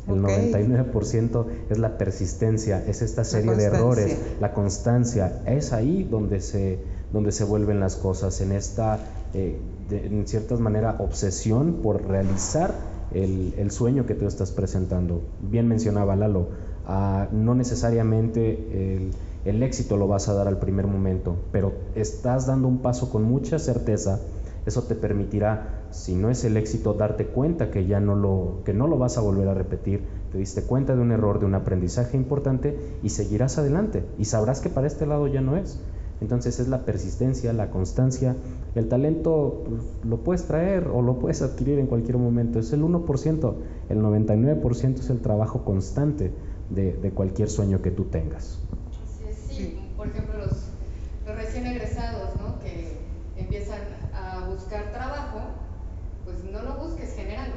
El Ok. 99% es la persistencia, es esta serie de errores, la constancia. Es ahí donde se, donde se vuelven las cosas, en esta, eh, de- en cierta manera, obsesión por realizar el, el sueño que tú estás presentando. Bien mencionaba Lalo, no necesariamente el, el éxito lo vas a dar al primer momento, pero estás dando un paso con mucha certeza. Eso te permitirá, si no es el éxito, darte cuenta que ya no lo, que no lo vas a volver a repetir. Te diste cuenta de un error, de un aprendizaje importante y seguirás adelante y sabrás que para este lado ya no es. Entonces es la persistencia, la constancia. El talento pues, lo puedes traer o lo puedes adquirir en cualquier momento. Es el 1%. El 99% es el trabajo constante de, de cualquier sueño que tú tengas. Sí, sí, por ejemplo, los, los recién egresados, ¿no? Que empiezan a buscar trabajo, pues no lo busques, genéralo.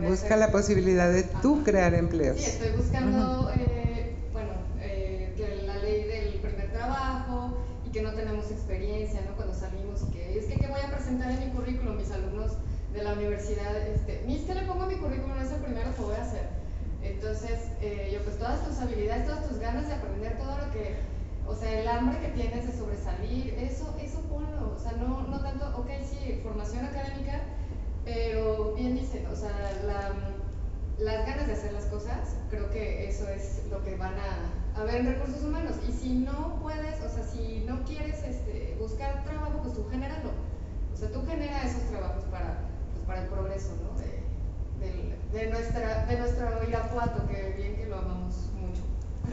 Busca ser- la posibilidad de tú Ajá. crear empleos. Sí, estoy buscando, eh, bueno, eh, que la ley del primer trabajo y que no tenemos experiencia, ¿no? Cuando salimos y que es que qué voy a presentar en mi currículum, mis alumnos de la universidad, este, mis que le pongo a mi currículum es el primero que voy a hacer. Entonces, eh, yo pues todas tus habilidades, todas tus ganas de aprender todo lo que, o sea, el hambre que tienes de sobresalir, eso, eso ponlo, o sea, no, no tanto, ok, sí, formación académica, pero bien dicen, o sea, las ganas de hacer las cosas, creo que eso es lo que van a, a, ver en recursos humanos. Y si no puedes, o sea, si no quieres este, buscar trabajo, pues tú genéralo. O sea, tú genera esos trabajos para, pues, para el progreso, ¿no? De, nuestra, que bien que lo amamos mucho.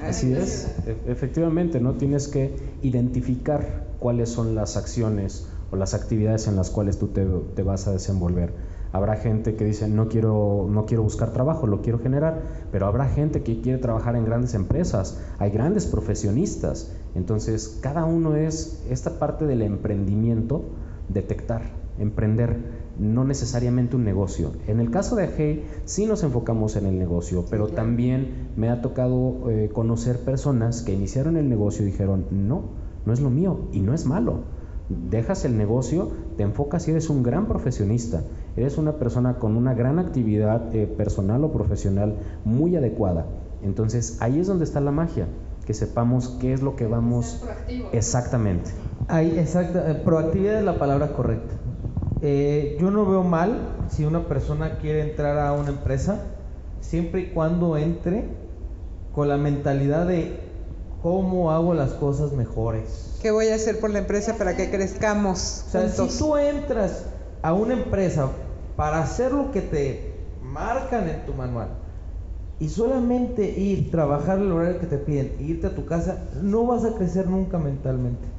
Así es, e, efectivamente, ¿no? Tienes que identificar cuáles son las acciones o las actividades en las cuales tú te, te vas a desenvolver. Habrá gente que dice, no quiero, no quiero buscar trabajo, lo quiero generar, pero habrá gente que quiere trabajar en grandes empresas, hay grandes profesionistas. Entonces, cada uno es esta parte del emprendimiento, detectar, emprender, no necesariamente un negocio. En el caso de Hey, sí nos enfocamos en el negocio, pero también me ha tocado eh, conocer personas que iniciaron el negocio y dijeron, no, no es lo mío y no es malo. Dejas el negocio, te enfocas y eres un gran profesionista, eres una persona con una gran actividad eh, personal o profesional muy adecuada. Entonces ahí es donde está la magia, que sepamos qué es lo que vamos... Exactamente. Ahí, exacta, eh, proactividad es la palabra correcta. Eh, yo no veo mal si una persona quiere entrar a una empresa, siempre y cuando entre con la mentalidad de cómo hago las cosas mejores. ¿Qué voy a hacer por la empresa para que crezcamos? O sea, si tú entras a una empresa para hacer lo que te marcan en tu manual y solamente ir, trabajar el horario que te piden, irte a tu casa, no vas a crecer nunca mentalmente.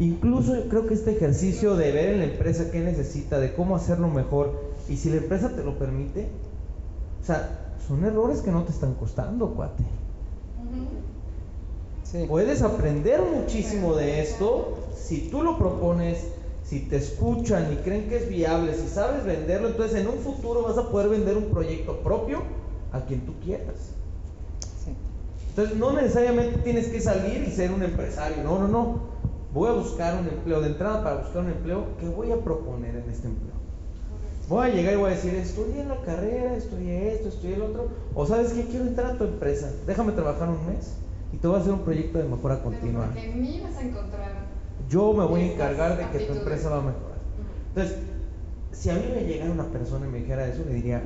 Incluso creo que este ejercicio de ver en la empresa qué necesita, de cómo hacerlo mejor, y si la empresa te lo permite, o sea, son errores que no te están costando, cuate. Puedes aprender muchísimo de esto si tú lo propones, si te escuchan y creen que es viable, si sabes venderlo, entonces en un futuro vas a poder vender un proyecto propio a quien tú quieras. Entonces no necesariamente tienes que salir y ser un empresario, no, no, no. Voy a buscar un empleo, de entrada para buscar un empleo, ¿qué voy a proponer en este empleo? Voy a llegar y voy a decir, estudié en la carrera, estudié esto, estudié el otro, o sabes qué, quiero entrar a tu empresa, déjame trabajar un mes y te voy a hacer un proyecto de mejora continua. Porque en mí vas a encontrar. Yo me voy a encargar de que tu empresa va a mejorar. Entonces, si a mí me llegara una persona y me dijera eso, le diría,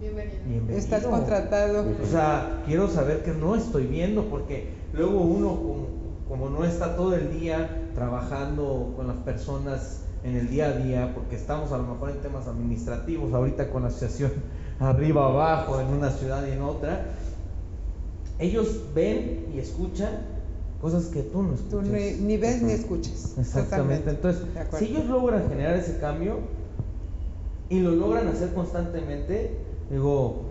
Bienvenido. bienvenido. Estás contratado. O sea, quiero saber que no estoy viendo, porque luego uno, como, como no está todo el día trabajando con las personas en el día a día, porque estamos a lo mejor en temas administrativos, ahorita con la asociación arriba abajo, en una ciudad y en otra, ellos ven y escuchan cosas que tú no escuchas. Tú ni, ni ves ni escuchas. Exactamente. Entonces, si ellos logran generar ese cambio y lo logran hacer constantemente, digo,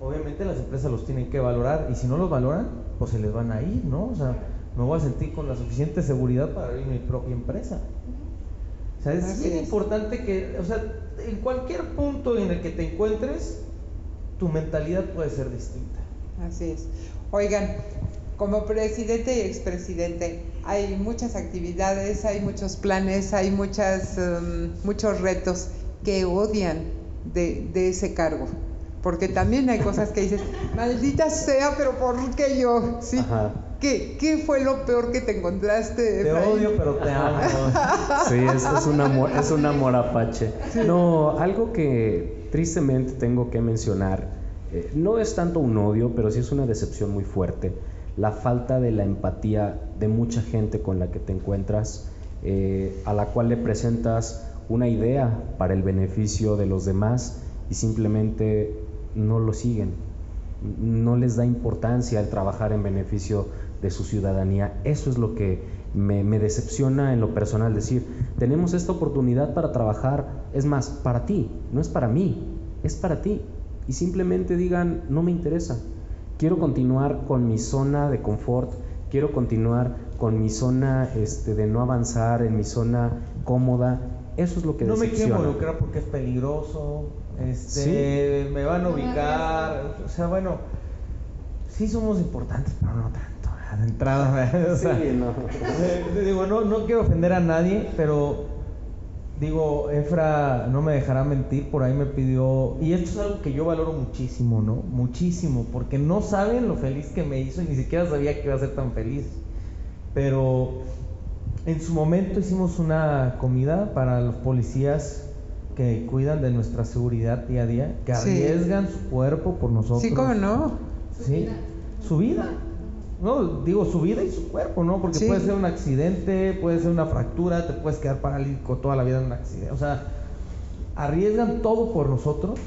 obviamente las empresas los tienen que valorar y si no los valoran, pues se les van a ir, ¿no? O sea, me voy a sentir con la suficiente seguridad para abrir mi propia empresa. O sea, es Así bien es. importante que, o sea, en cualquier punto en el que te encuentres, tu mentalidad puede ser distinta. Así es. Oigan, como presidente y expresidente, hay muchas actividades, hay muchos planes, hay muchas, um, muchos retos que odian de, de ese cargo. Porque también hay cosas que dices, maldita sea, pero ¿por qué yo? ¿Sí? Ajá. ¿Qué, ¿Qué fue lo peor que te encontraste? Te odio, pero te amo. Sí, es, es, un amor, es un amor apache. No, algo que tristemente tengo que mencionar, eh, no es tanto un odio, pero sí es una decepción muy fuerte. La falta de la empatía de mucha gente con la que te encuentras, eh, a la cual le presentas una idea para el beneficio de los demás y simplemente no lo siguen. No les da importancia el trabajar en beneficio de su ciudadanía. Eso es lo que me, me, decepciona en lo personal. Decir, tenemos esta oportunidad para trabajar, es más, para ti, no es para mí, es para ti. Y simplemente digan, no me interesa. Quiero continuar con mi zona de confort, quiero continuar con mi zona este, de no avanzar, en mi zona cómoda. Eso es lo que No me quiero involucrar porque es peligroso, este, me van a ubicar, o sea, bueno, sí somos importantes, pero no tanto, ¿verdad? de entrada, ¿verdad? O sea, Sí, no. eh, digo, no, no quiero ofender a nadie, pero digo, Efra no me dejará mentir, por ahí me pidió, y esto es algo que yo valoro muchísimo, ¿no? Muchísimo, porque no saben lo feliz que me hizo y ni siquiera sabía que iba a ser tan feliz. Pero en su momento hicimos una comida para los policías que cuidan de nuestra seguridad día a día, que arriesgan su cuerpo por nosotros. Sí, cómo no. Sí, su vida. No, digo su vida y su cuerpo, ¿no? Porque puede ser un accidente, puede ser una fractura, te puedes quedar paralítico toda la vida en un accidente. O sea, arriesgan todo por nosotros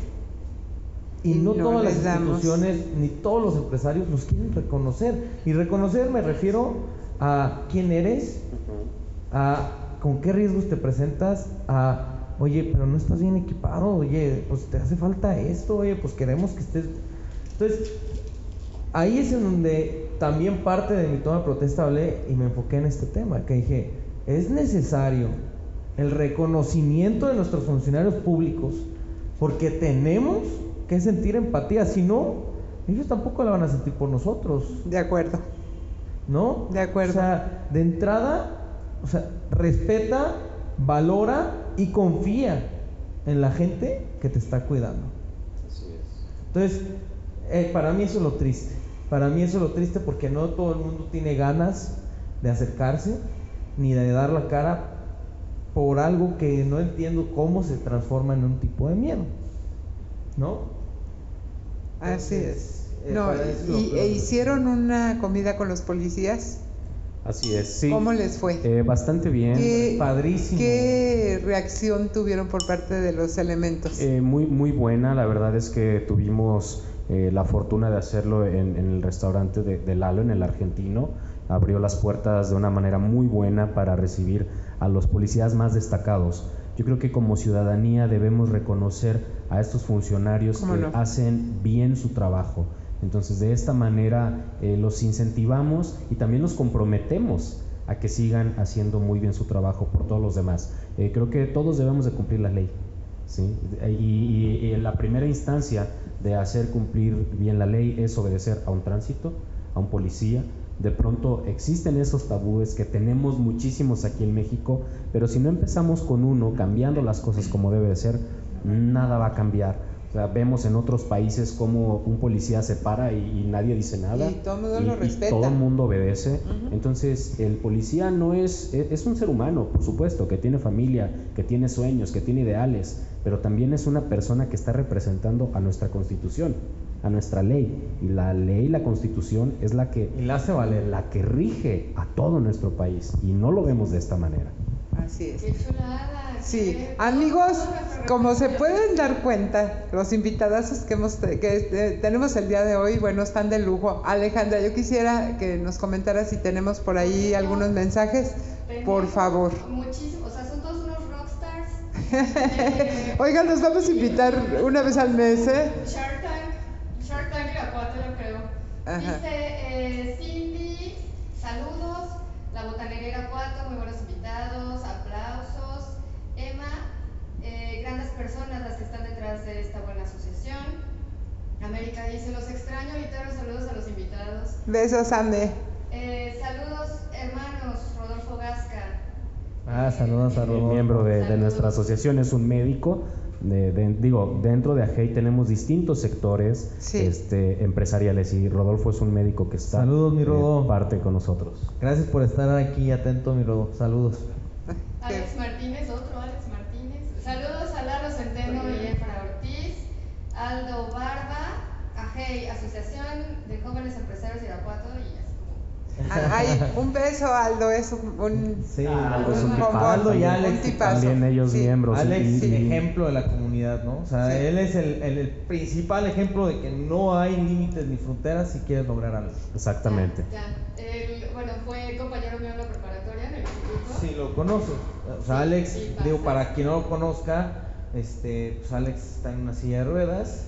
y, no, todas las instituciones ni todos los empresarios nos quieren reconocer. Y reconocer me refiero a quién eres, a con qué riesgos te presentas, a oye, pero no estás bien equipado, oye, pues te hace falta esto, oye, pues queremos que estés. Entonces, ahí es en donde también parte de mi toma de protesta hablé y me enfoqué en este tema, que dije, es necesario el reconocimiento de nuestros funcionarios públicos, porque tenemos que sentir empatía, si no, ellos tampoco la van a sentir por nosotros. De acuerdo. ¿No? De acuerdo. O sea, de entrada, o sea, respeta, valora y confía en la gente que te está cuidando. Así es. Entonces, eh, para mí eso es lo triste. Para mí eso es lo triste porque no todo el mundo tiene ganas de acercarse ni de dar la cara por algo que no entiendo cómo se transforma en un tipo de miedo. ¿No? Así es. Eh, no, y, e hicieron una comida con los policías. Así es, sí. ¿Cómo les fue? Eh, bastante bien. ¿Qué, Padrísimo. ¿Qué reacción tuvieron por parte de los elementos? Eh, muy, muy buena. La verdad es que tuvimos eh, la fortuna de hacerlo en, el restaurante de, Lalo, en el argentino. Abrió las puertas de una manera muy buena para recibir a los policías más destacados. Yo creo que como ciudadanía debemos reconocer a estos funcionarios que hacen bien su trabajo entonces de esta manera eh, los incentivamos y también los comprometemos a que sigan haciendo muy bien su trabajo por todos los demás. Eh, creo que todos debemos de cumplir la ley. ¿sí? Y, la primera instancia de hacer cumplir bien la ley es obedecer a un tránsito, a un policía. De pronto existen esos tabúes que tenemos muchísimos aquí en México, pero si no empezamos con uno, cambiando las cosas como debe de ser, nada va a cambiar vemos en otros países como un policía se para y, nadie dice nada. Y todo el mundo lo respeta. todo el mundo obedece. Entonces, el policía no es, e, es un ser humano, por supuesto, que tiene familia, que tiene sueños, que tiene ideales, pero también es una persona que está representando a nuestra constitución, a nuestra ley. Y la ley, la constitución, es la que, la, hace valer. la que rige a todo nuestro país. Y no lo vemos de esta manera. Así es. Sí, amigos, como se pueden dar cuenta, los invitados que, hemos, que tenemos el día de hoy, bueno, están de lujo. Alejandra, yo quisiera que nos comentaras si tenemos por ahí algunos mensajes, por favor. Muchísimos, Oigan, nos vamos a invitar una vez al mes, ¿eh? Shark Tank, Shark Tank Irapuato, yo creo. Dice eh, Cindy, saludos, la botanera Irapuato, muy buenos invitados, aplausos. Emma, eh, grandes personas las que están detrás de esta buena asociación. América dice, los extraño, Litero, saludos a los invitados. Besos, Ande. Eh, saludos, hermanos, Rodolfo Gasca. Ah, saludos a Rodolfo. Miembro de, nuestra asociación, es un médico. De, digo, dentro de AGEI tenemos distintos sectores este, empresariales y Rodolfo es un médico que está Saludos, mi Rodolfo. parte con nosotros. Gracias por estar aquí atento, mi Rodolfo. Saludos. Alex Martínez, otro Alex Martínez. Saludos a Lalo Centeno y Efra Ortiz, Aldo Barba, AGEI, Asociación de Jóvenes Empresarios de Irapuato y Ay, un beso, Aldo, es un, sí, Aldo, es un, Aldo y Alex, también ellos miembros. Alex es el ejemplo de la comunidad, ¿no? O sea, él es el, el, principal ejemplo de que no hay límites ni fronteras si quieres lograr algo. Exactamente. Ya, Él, bueno, fue compañero mío en la preparatoria en el instituto. Sí, lo conoces. O sea, Alex, digo, para quien no lo conozca, este, pues Alex está en una silla de ruedas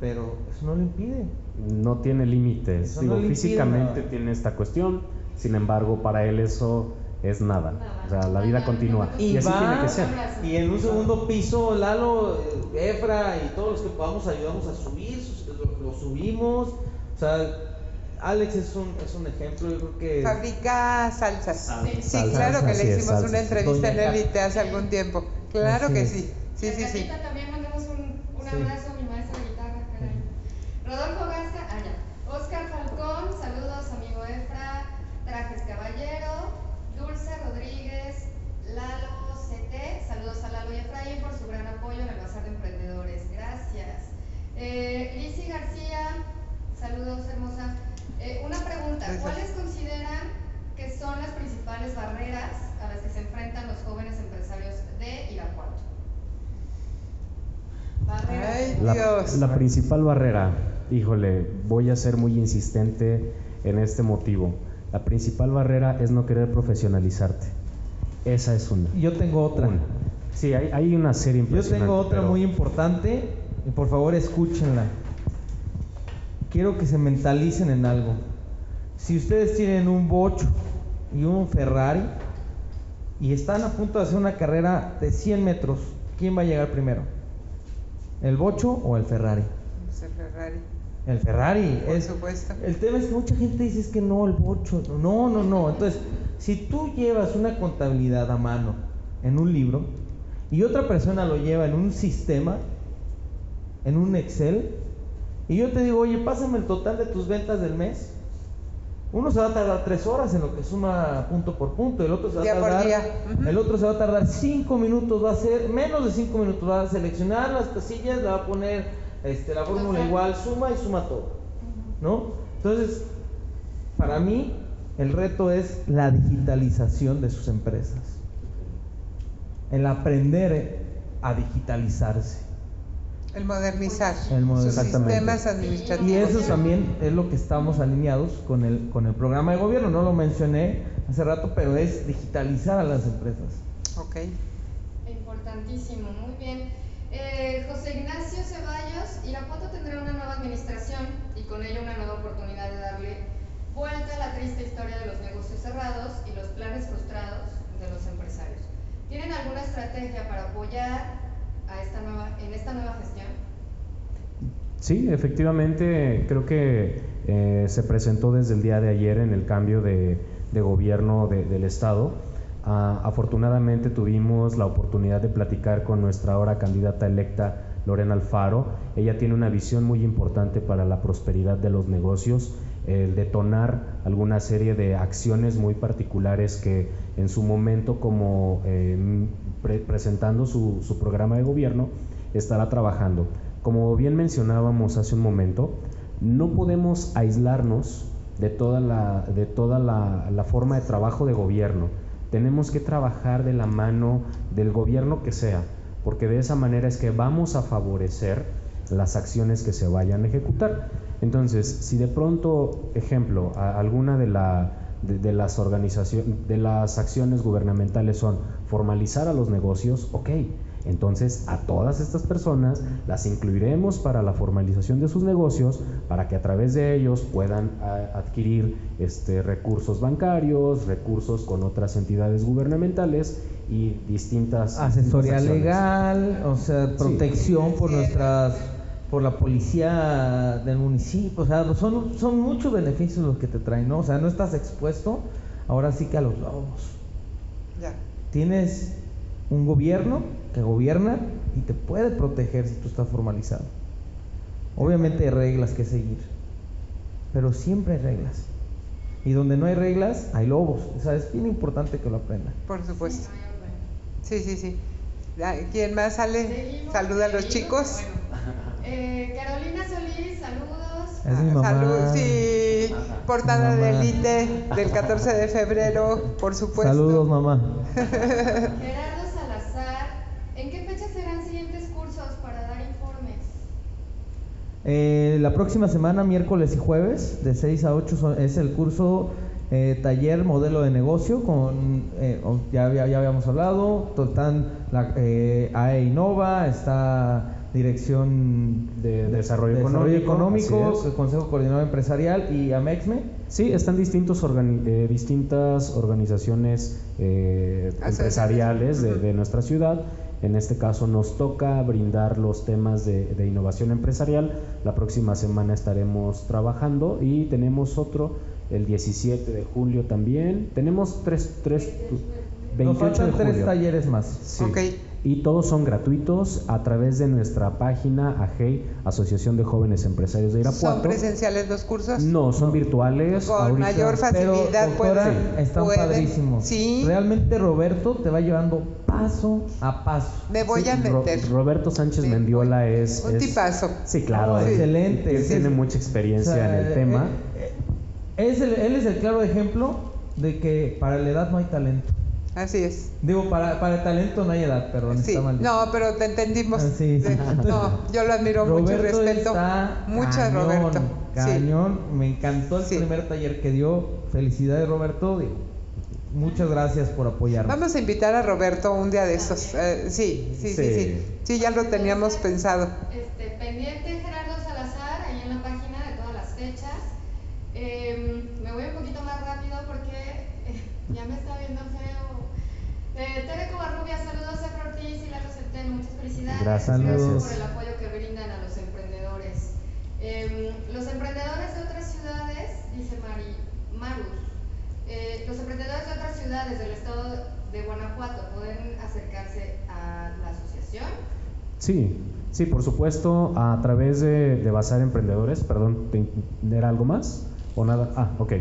pero eso no lo impide. No tiene límites. Digo, físicamente tiene esta cuestión, sin embargo, para él eso es nada. O sea, la vida continúa. Y, así tiene que ser. Y en un segundo piso, Lalo, Efra y todos los que podamos ayudamos a subir, lo, subimos. O sea, Alex es un, es un ejemplo, yo creo que... Fabrica salsas. sí, claro que le hicimos una entrevista en Elite hace algún tiempo. Claro que sí. Sí, sí, sí. También mandamos un, un abrazo Rodolfo Gasca, allá. Oscar Falcón, saludos amigo Efra, Trajes Caballero, Dulce Rodríguez, Lalo CT, saludos a Lalo y Efraín por su gran apoyo en el Bazar de Emprendedores, gracias. Eh, Lizzie García, saludos hermosa. Eh, una pregunta, ¿cuáles consideran que son las principales barreras a las que se enfrentan los jóvenes empresarios de Irapuato? Barreras. La principal barrera híjole, voy a ser muy insistente en este motivo. La principal barrera es no querer profesionalizarte. Esa es una. Yo tengo otra. Una. Sí, hay, hay una serie Yo impresionante. tengo otra pero- muy importante y por favor escúchenla. Quiero que se mentalicen en algo. Si ustedes tienen un Bocho y un Ferrari y están a punto de hacer una carrera de 100 metros, ¿quién va a llegar primero? ¿El Bocho o el Ferrari? Ese Ferrari, El Ferrari. por es, supuesto. el tema es que mucha gente dice es que no, el bocho. No, no, no. Entonces, si tú llevas una contabilidad a mano en un libro y otra persona lo lleva en un sistema, en un Excel, y yo te digo, oye, pásame el total de tus ventas del mes. Uno se va a tardar tres horas en lo que suma punto por punto, el otro se va Día a tardar, el otro se va a tardar cinco minutos, va a ser menos de cinco minutos, va a seleccionar las casillas, le va a poner este, la fórmula igual, suma y suma todo, ¿no? Entonces, para mí, el reto es la digitalización de sus empresas, el aprender a digitalizarse. El modernizar El moder- sus sistemas administrativos. Y eso también es lo que estamos alineados con el, con el programa de gobierno, no lo mencioné hace rato, pero es digitalizar a las empresas. Ok. Importantísimo, muy bien. Eh, José Ignacio Ceballos, Irapuato tendrá una nueva administración y con ello una nueva oportunidad de darle vuelta a la triste historia de los negocios cerrados y los planes frustrados de los empresarios. ¿Tienen alguna estrategia para apoyar a esta nueva, en esta nueva gestión? Sí, efectivamente, creo que eh, se presentó desde el día de ayer en el cambio de, gobierno de- del Estado. Ah, afortunadamente tuvimos la oportunidad de platicar con nuestra ahora candidata electa, Lorena Alfaro. Ella tiene una visión muy importante para la prosperidad de los negocios, el detonar alguna serie de acciones muy particulares que en su momento, como eh, pre- presentando su, programa de gobierno, estará trabajando. Como bien mencionábamos hace un momento, no podemos aislarnos de toda la, de toda la forma de trabajo de gobierno. Tenemos que trabajar de la mano del gobierno que sea, porque de esa manera es que vamos a favorecer las acciones que se vayan a ejecutar. Entonces, si de pronto, ejemplo, alguna de, la, de, las de las acciones gubernamentales son formalizar a los negocios, ok, entonces a todas estas personas las incluiremos para la formalización de sus negocios, para que a través de ellos puedan a- adquirir este, recursos bancarios, recursos con otras entidades gubernamentales y distintas Asesoría legal, o sea, protección por nuestras, por la policía del municipio, o sea, son, son muchos beneficios los que te traen, ¿no? O sea, no estás expuesto ahora sí que a los lobos. Ya. Tienes un gobierno que gobierna y te puede proteger si tú estás formalizado. Obviamente hay reglas que seguir, pero siempre hay reglas. Y donde no hay reglas, hay lobos. O sea, es bien importante que lo aprendan. Por supuesto. Sí, sí, sí. Ah, ¿Quién más sale? Saluda a los chicos. Eh, Carolina Solís, saludos. Es mi mamá. Salud, sí. Portada Mi de mamá. Elite del 14 de febrero, por supuesto. Saludos, mamá. Gerardo Salazar, ¿en qué fecha serán siguientes cursos para dar informes? Eh, la próxima semana, miércoles y jueves, de 6 a 8, son- es el curso eh, taller modelo de negocio. con eh, oh, ya, había- ya habíamos hablado, están la eh, AE Innova, está Dirección De Desarrollo Desarrollo Económico, el Consejo Coordinador Empresarial y AMEXME. Sí, están distintos organi- eh, distintas organizaciones eh, empresariales de nuestra ciudad. En este caso nos toca brindar los temas de, de innovación empresarial. La próxima semana estaremos trabajando y tenemos otro el 17 de julio también. Tenemos tres, tres, Nos 28 faltan de tres julio. talleres más. Sí. Ok. Y todos son gratuitos a través de nuestra página AGEI, Asociación de Jóvenes Empresarios de ¿Son Irapuato. presenciales los cursos? No, son virtuales. Con ahorita. mayor facilidad Pero, doctora, pueden- están pueden- padrísimos. Sí. Realmente Roberto te va llevando paso a paso. Me voy a Ro- meter. Roberto Sánchez Me Mendiola es, Un es- tipazo. Sí, claro. Excelente, Él sí, tiene mucha experiencia O sea, en el eh, tema. eh, es el- él es el claro ejemplo de que para la edad no hay talento. Así es. Digo, para, para el talento no hay edad, perdón, Sí, está mal. dicho. no, pero te entendimos. Ah, sí, sí. Eh, No, yo lo admiro mucho y Roberto respeto está mucho cañón, Roberto. Sí. Cañón, me encantó el Sí. primer taller que dio. Felicidades, Roberto. Muchas gracias por apoyarnos. Vamos a invitar a Roberto un día de estos. Eh, sí, sí, sí, sí, Sí. sí. ya lo teníamos pensado. Este, pendiente Gerardo Salazar, ahí en la página de todas las fechas. Em, me voy un poquito más rápido porque eh, ya me está viendo feo. Eh, Tere Covarrubia, saludos a Ortiz y Lalo Centeno, muchas felicidades. Gracias, gracias. por el apoyo que brindan a los emprendedores. Em, los emprendedores de otras ciudades, dice Mari, Marus, eh, los emprendedores de otras ciudades del estado de Guanajuato pueden acercarse a la asociación. Sí, sí, por supuesto, a través de, de Bazar Emprendedores, perdón, ¿te- ¿era algo más? ¿O nada? Ah, ok.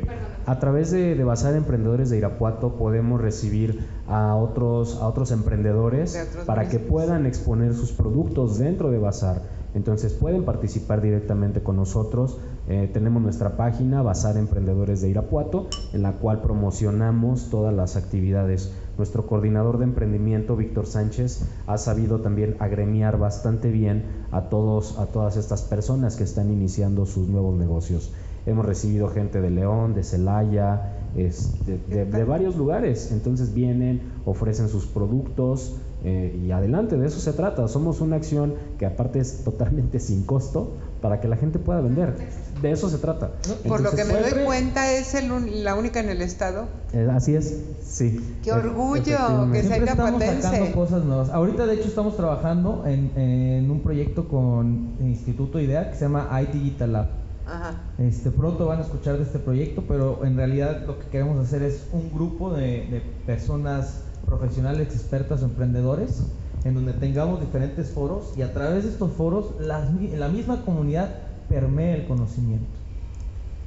A través de, de Bazar Emprendedores de Irapuato podemos recibir a otros, a otros emprendedores otros para que puedan exponer sus productos dentro de Bazar. Entonces pueden participar directamente con nosotros. Eh, tenemos nuestra página Bazar Emprendedores de Irapuato, en la cual promocionamos todas las actividades. Nuestro coordinador de emprendimiento, Víctor Sánchez, ha sabido también agremiar bastante bien a, todos, a todas estas personas que están iniciando sus nuevos negocios. Hemos recibido gente de León, de Celaya, es- de, de- de varios lugares. Entonces vienen, ofrecen sus productos eh, y adelante, de eso se trata. Somos una acción que aparte es totalmente sin costo para que la gente pueda vender. De eso se trata. Por lo que me doy cuenta, es el un- la única en el estado. eh, así es, sí. ¡Qué E- orgullo! Que sea Siempre estamos irapuatense. sacando cosas nuevas. Ahorita, de hecho, estamos trabajando en, en un proyecto con el Instituto IDEA que se llama iDigital Lab. Ajá. Este, pronto van a escuchar de este proyecto, pero en realidad lo que queremos hacer es un grupo de, de personas profesionales, expertas o emprendedores, en donde tengamos diferentes foros y a través de estos foros la misma comunidad permee el conocimiento.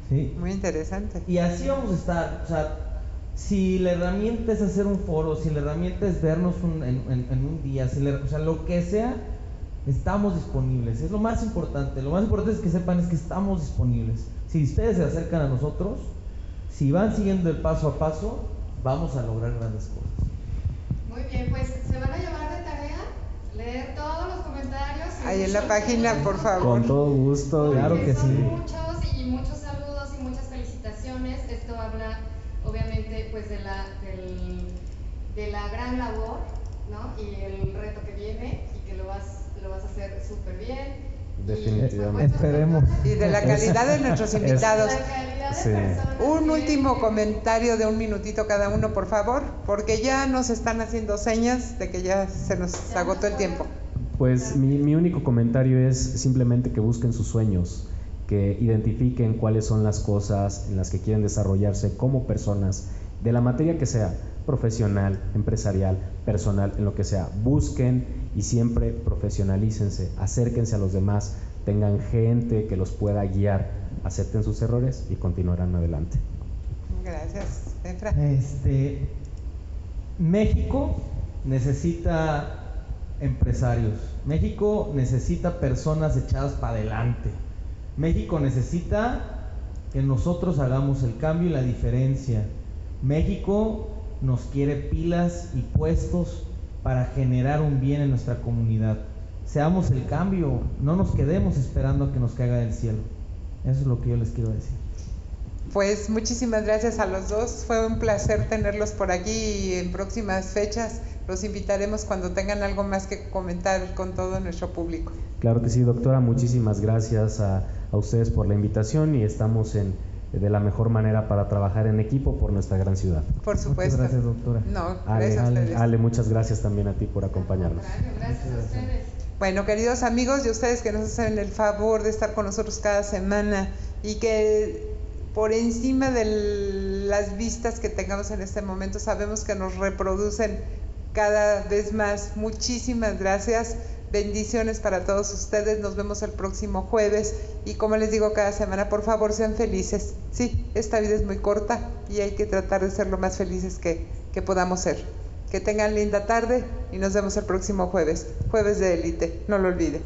¿sí? Muy interesante. Y así vamos a estar. O sea, si la herramienta es hacer un foro, si la herramienta es vernos un- en, en- en un día, si la- o sea, lo que sea, estamos disponibles. Es lo más importante. Lo más importante es que sepan es que estamos disponibles. Si ustedes se acercan a nosotros, si van siguiendo el paso a paso, vamos a lograr grandes cosas. Muy bien, pues se van a llevar de tarea leer todos los comentarios. y Ahí en la página, por favor. Con todo gusto. porque Claro que son sí. Muchos y muchos saludos y muchas felicitaciones. Esto habla, obviamente, pues de la, del- de la gran labor, ¿no? Y el reto que viene y que lo vas, lo vas a hacer súper bien. Y, Definitivamente. pues, Esperemos. Y de la calidad de nuestros Es- invitados. La calidad de Sí. personas Un que- último comentario de un minutito cada uno, por favor, porque ya nos están haciendo señas de que ya se nos agotó el tiempo. Pues mi, mi único comentario es simplemente que busquen sus sueños, que identifiquen cuáles son las cosas en las que quieren desarrollarse como personas, de la materia que sea, profesional, empresarial, personal, en lo que sea. Busquen y siempre profesionalícense, acérquense a los demás, tengan gente que los pueda guiar, acepten sus errores y continuarán adelante. Gracias, Efra. Este, México necesita empresarios. México necesita personas echadas para adelante. México necesita que nosotros hagamos el cambio y la diferencia. México nos quiere pilas y puestos para generar un bien en nuestra comunidad. Seamos el cambio, no nos quedemos esperando a que nos caiga del cielo. Eso es lo que yo les quiero decir. Pues muchísimas gracias a los dos. Fue un placer tenerlos por aquí y en próximas fechas los invitaremos cuando tengan algo más que comentar con todo nuestro público. Claro que sí, doctora, muchísimas gracias a, a ustedes por la invitación y estamos en, de la mejor manera para trabajar en equipo por nuestra gran ciudad. Por supuesto. Muchas gracias, doctora. No, Ale, gracias a Ale, ustedes. Ale, muchas gracias también a ti por acompañarnos. Gracias a ustedes. Bueno, queridos amigos y ustedes que nos hacen el favor de estar con nosotros cada semana y que por encima de las vistas que tengamos en este momento sabemos que nos reproducen cada vez más. Muchísimas gracias. Bendiciones para todos ustedes. Nos vemos el próximo jueves y como les digo cada semana, por favor sean felices. Sí, esta vida es muy corta y hay que tratar de ser lo más felices que, que podamos ser. Que tengan linda tarde y nos vemos el próximo jueves, jueves de élite, no lo olvide.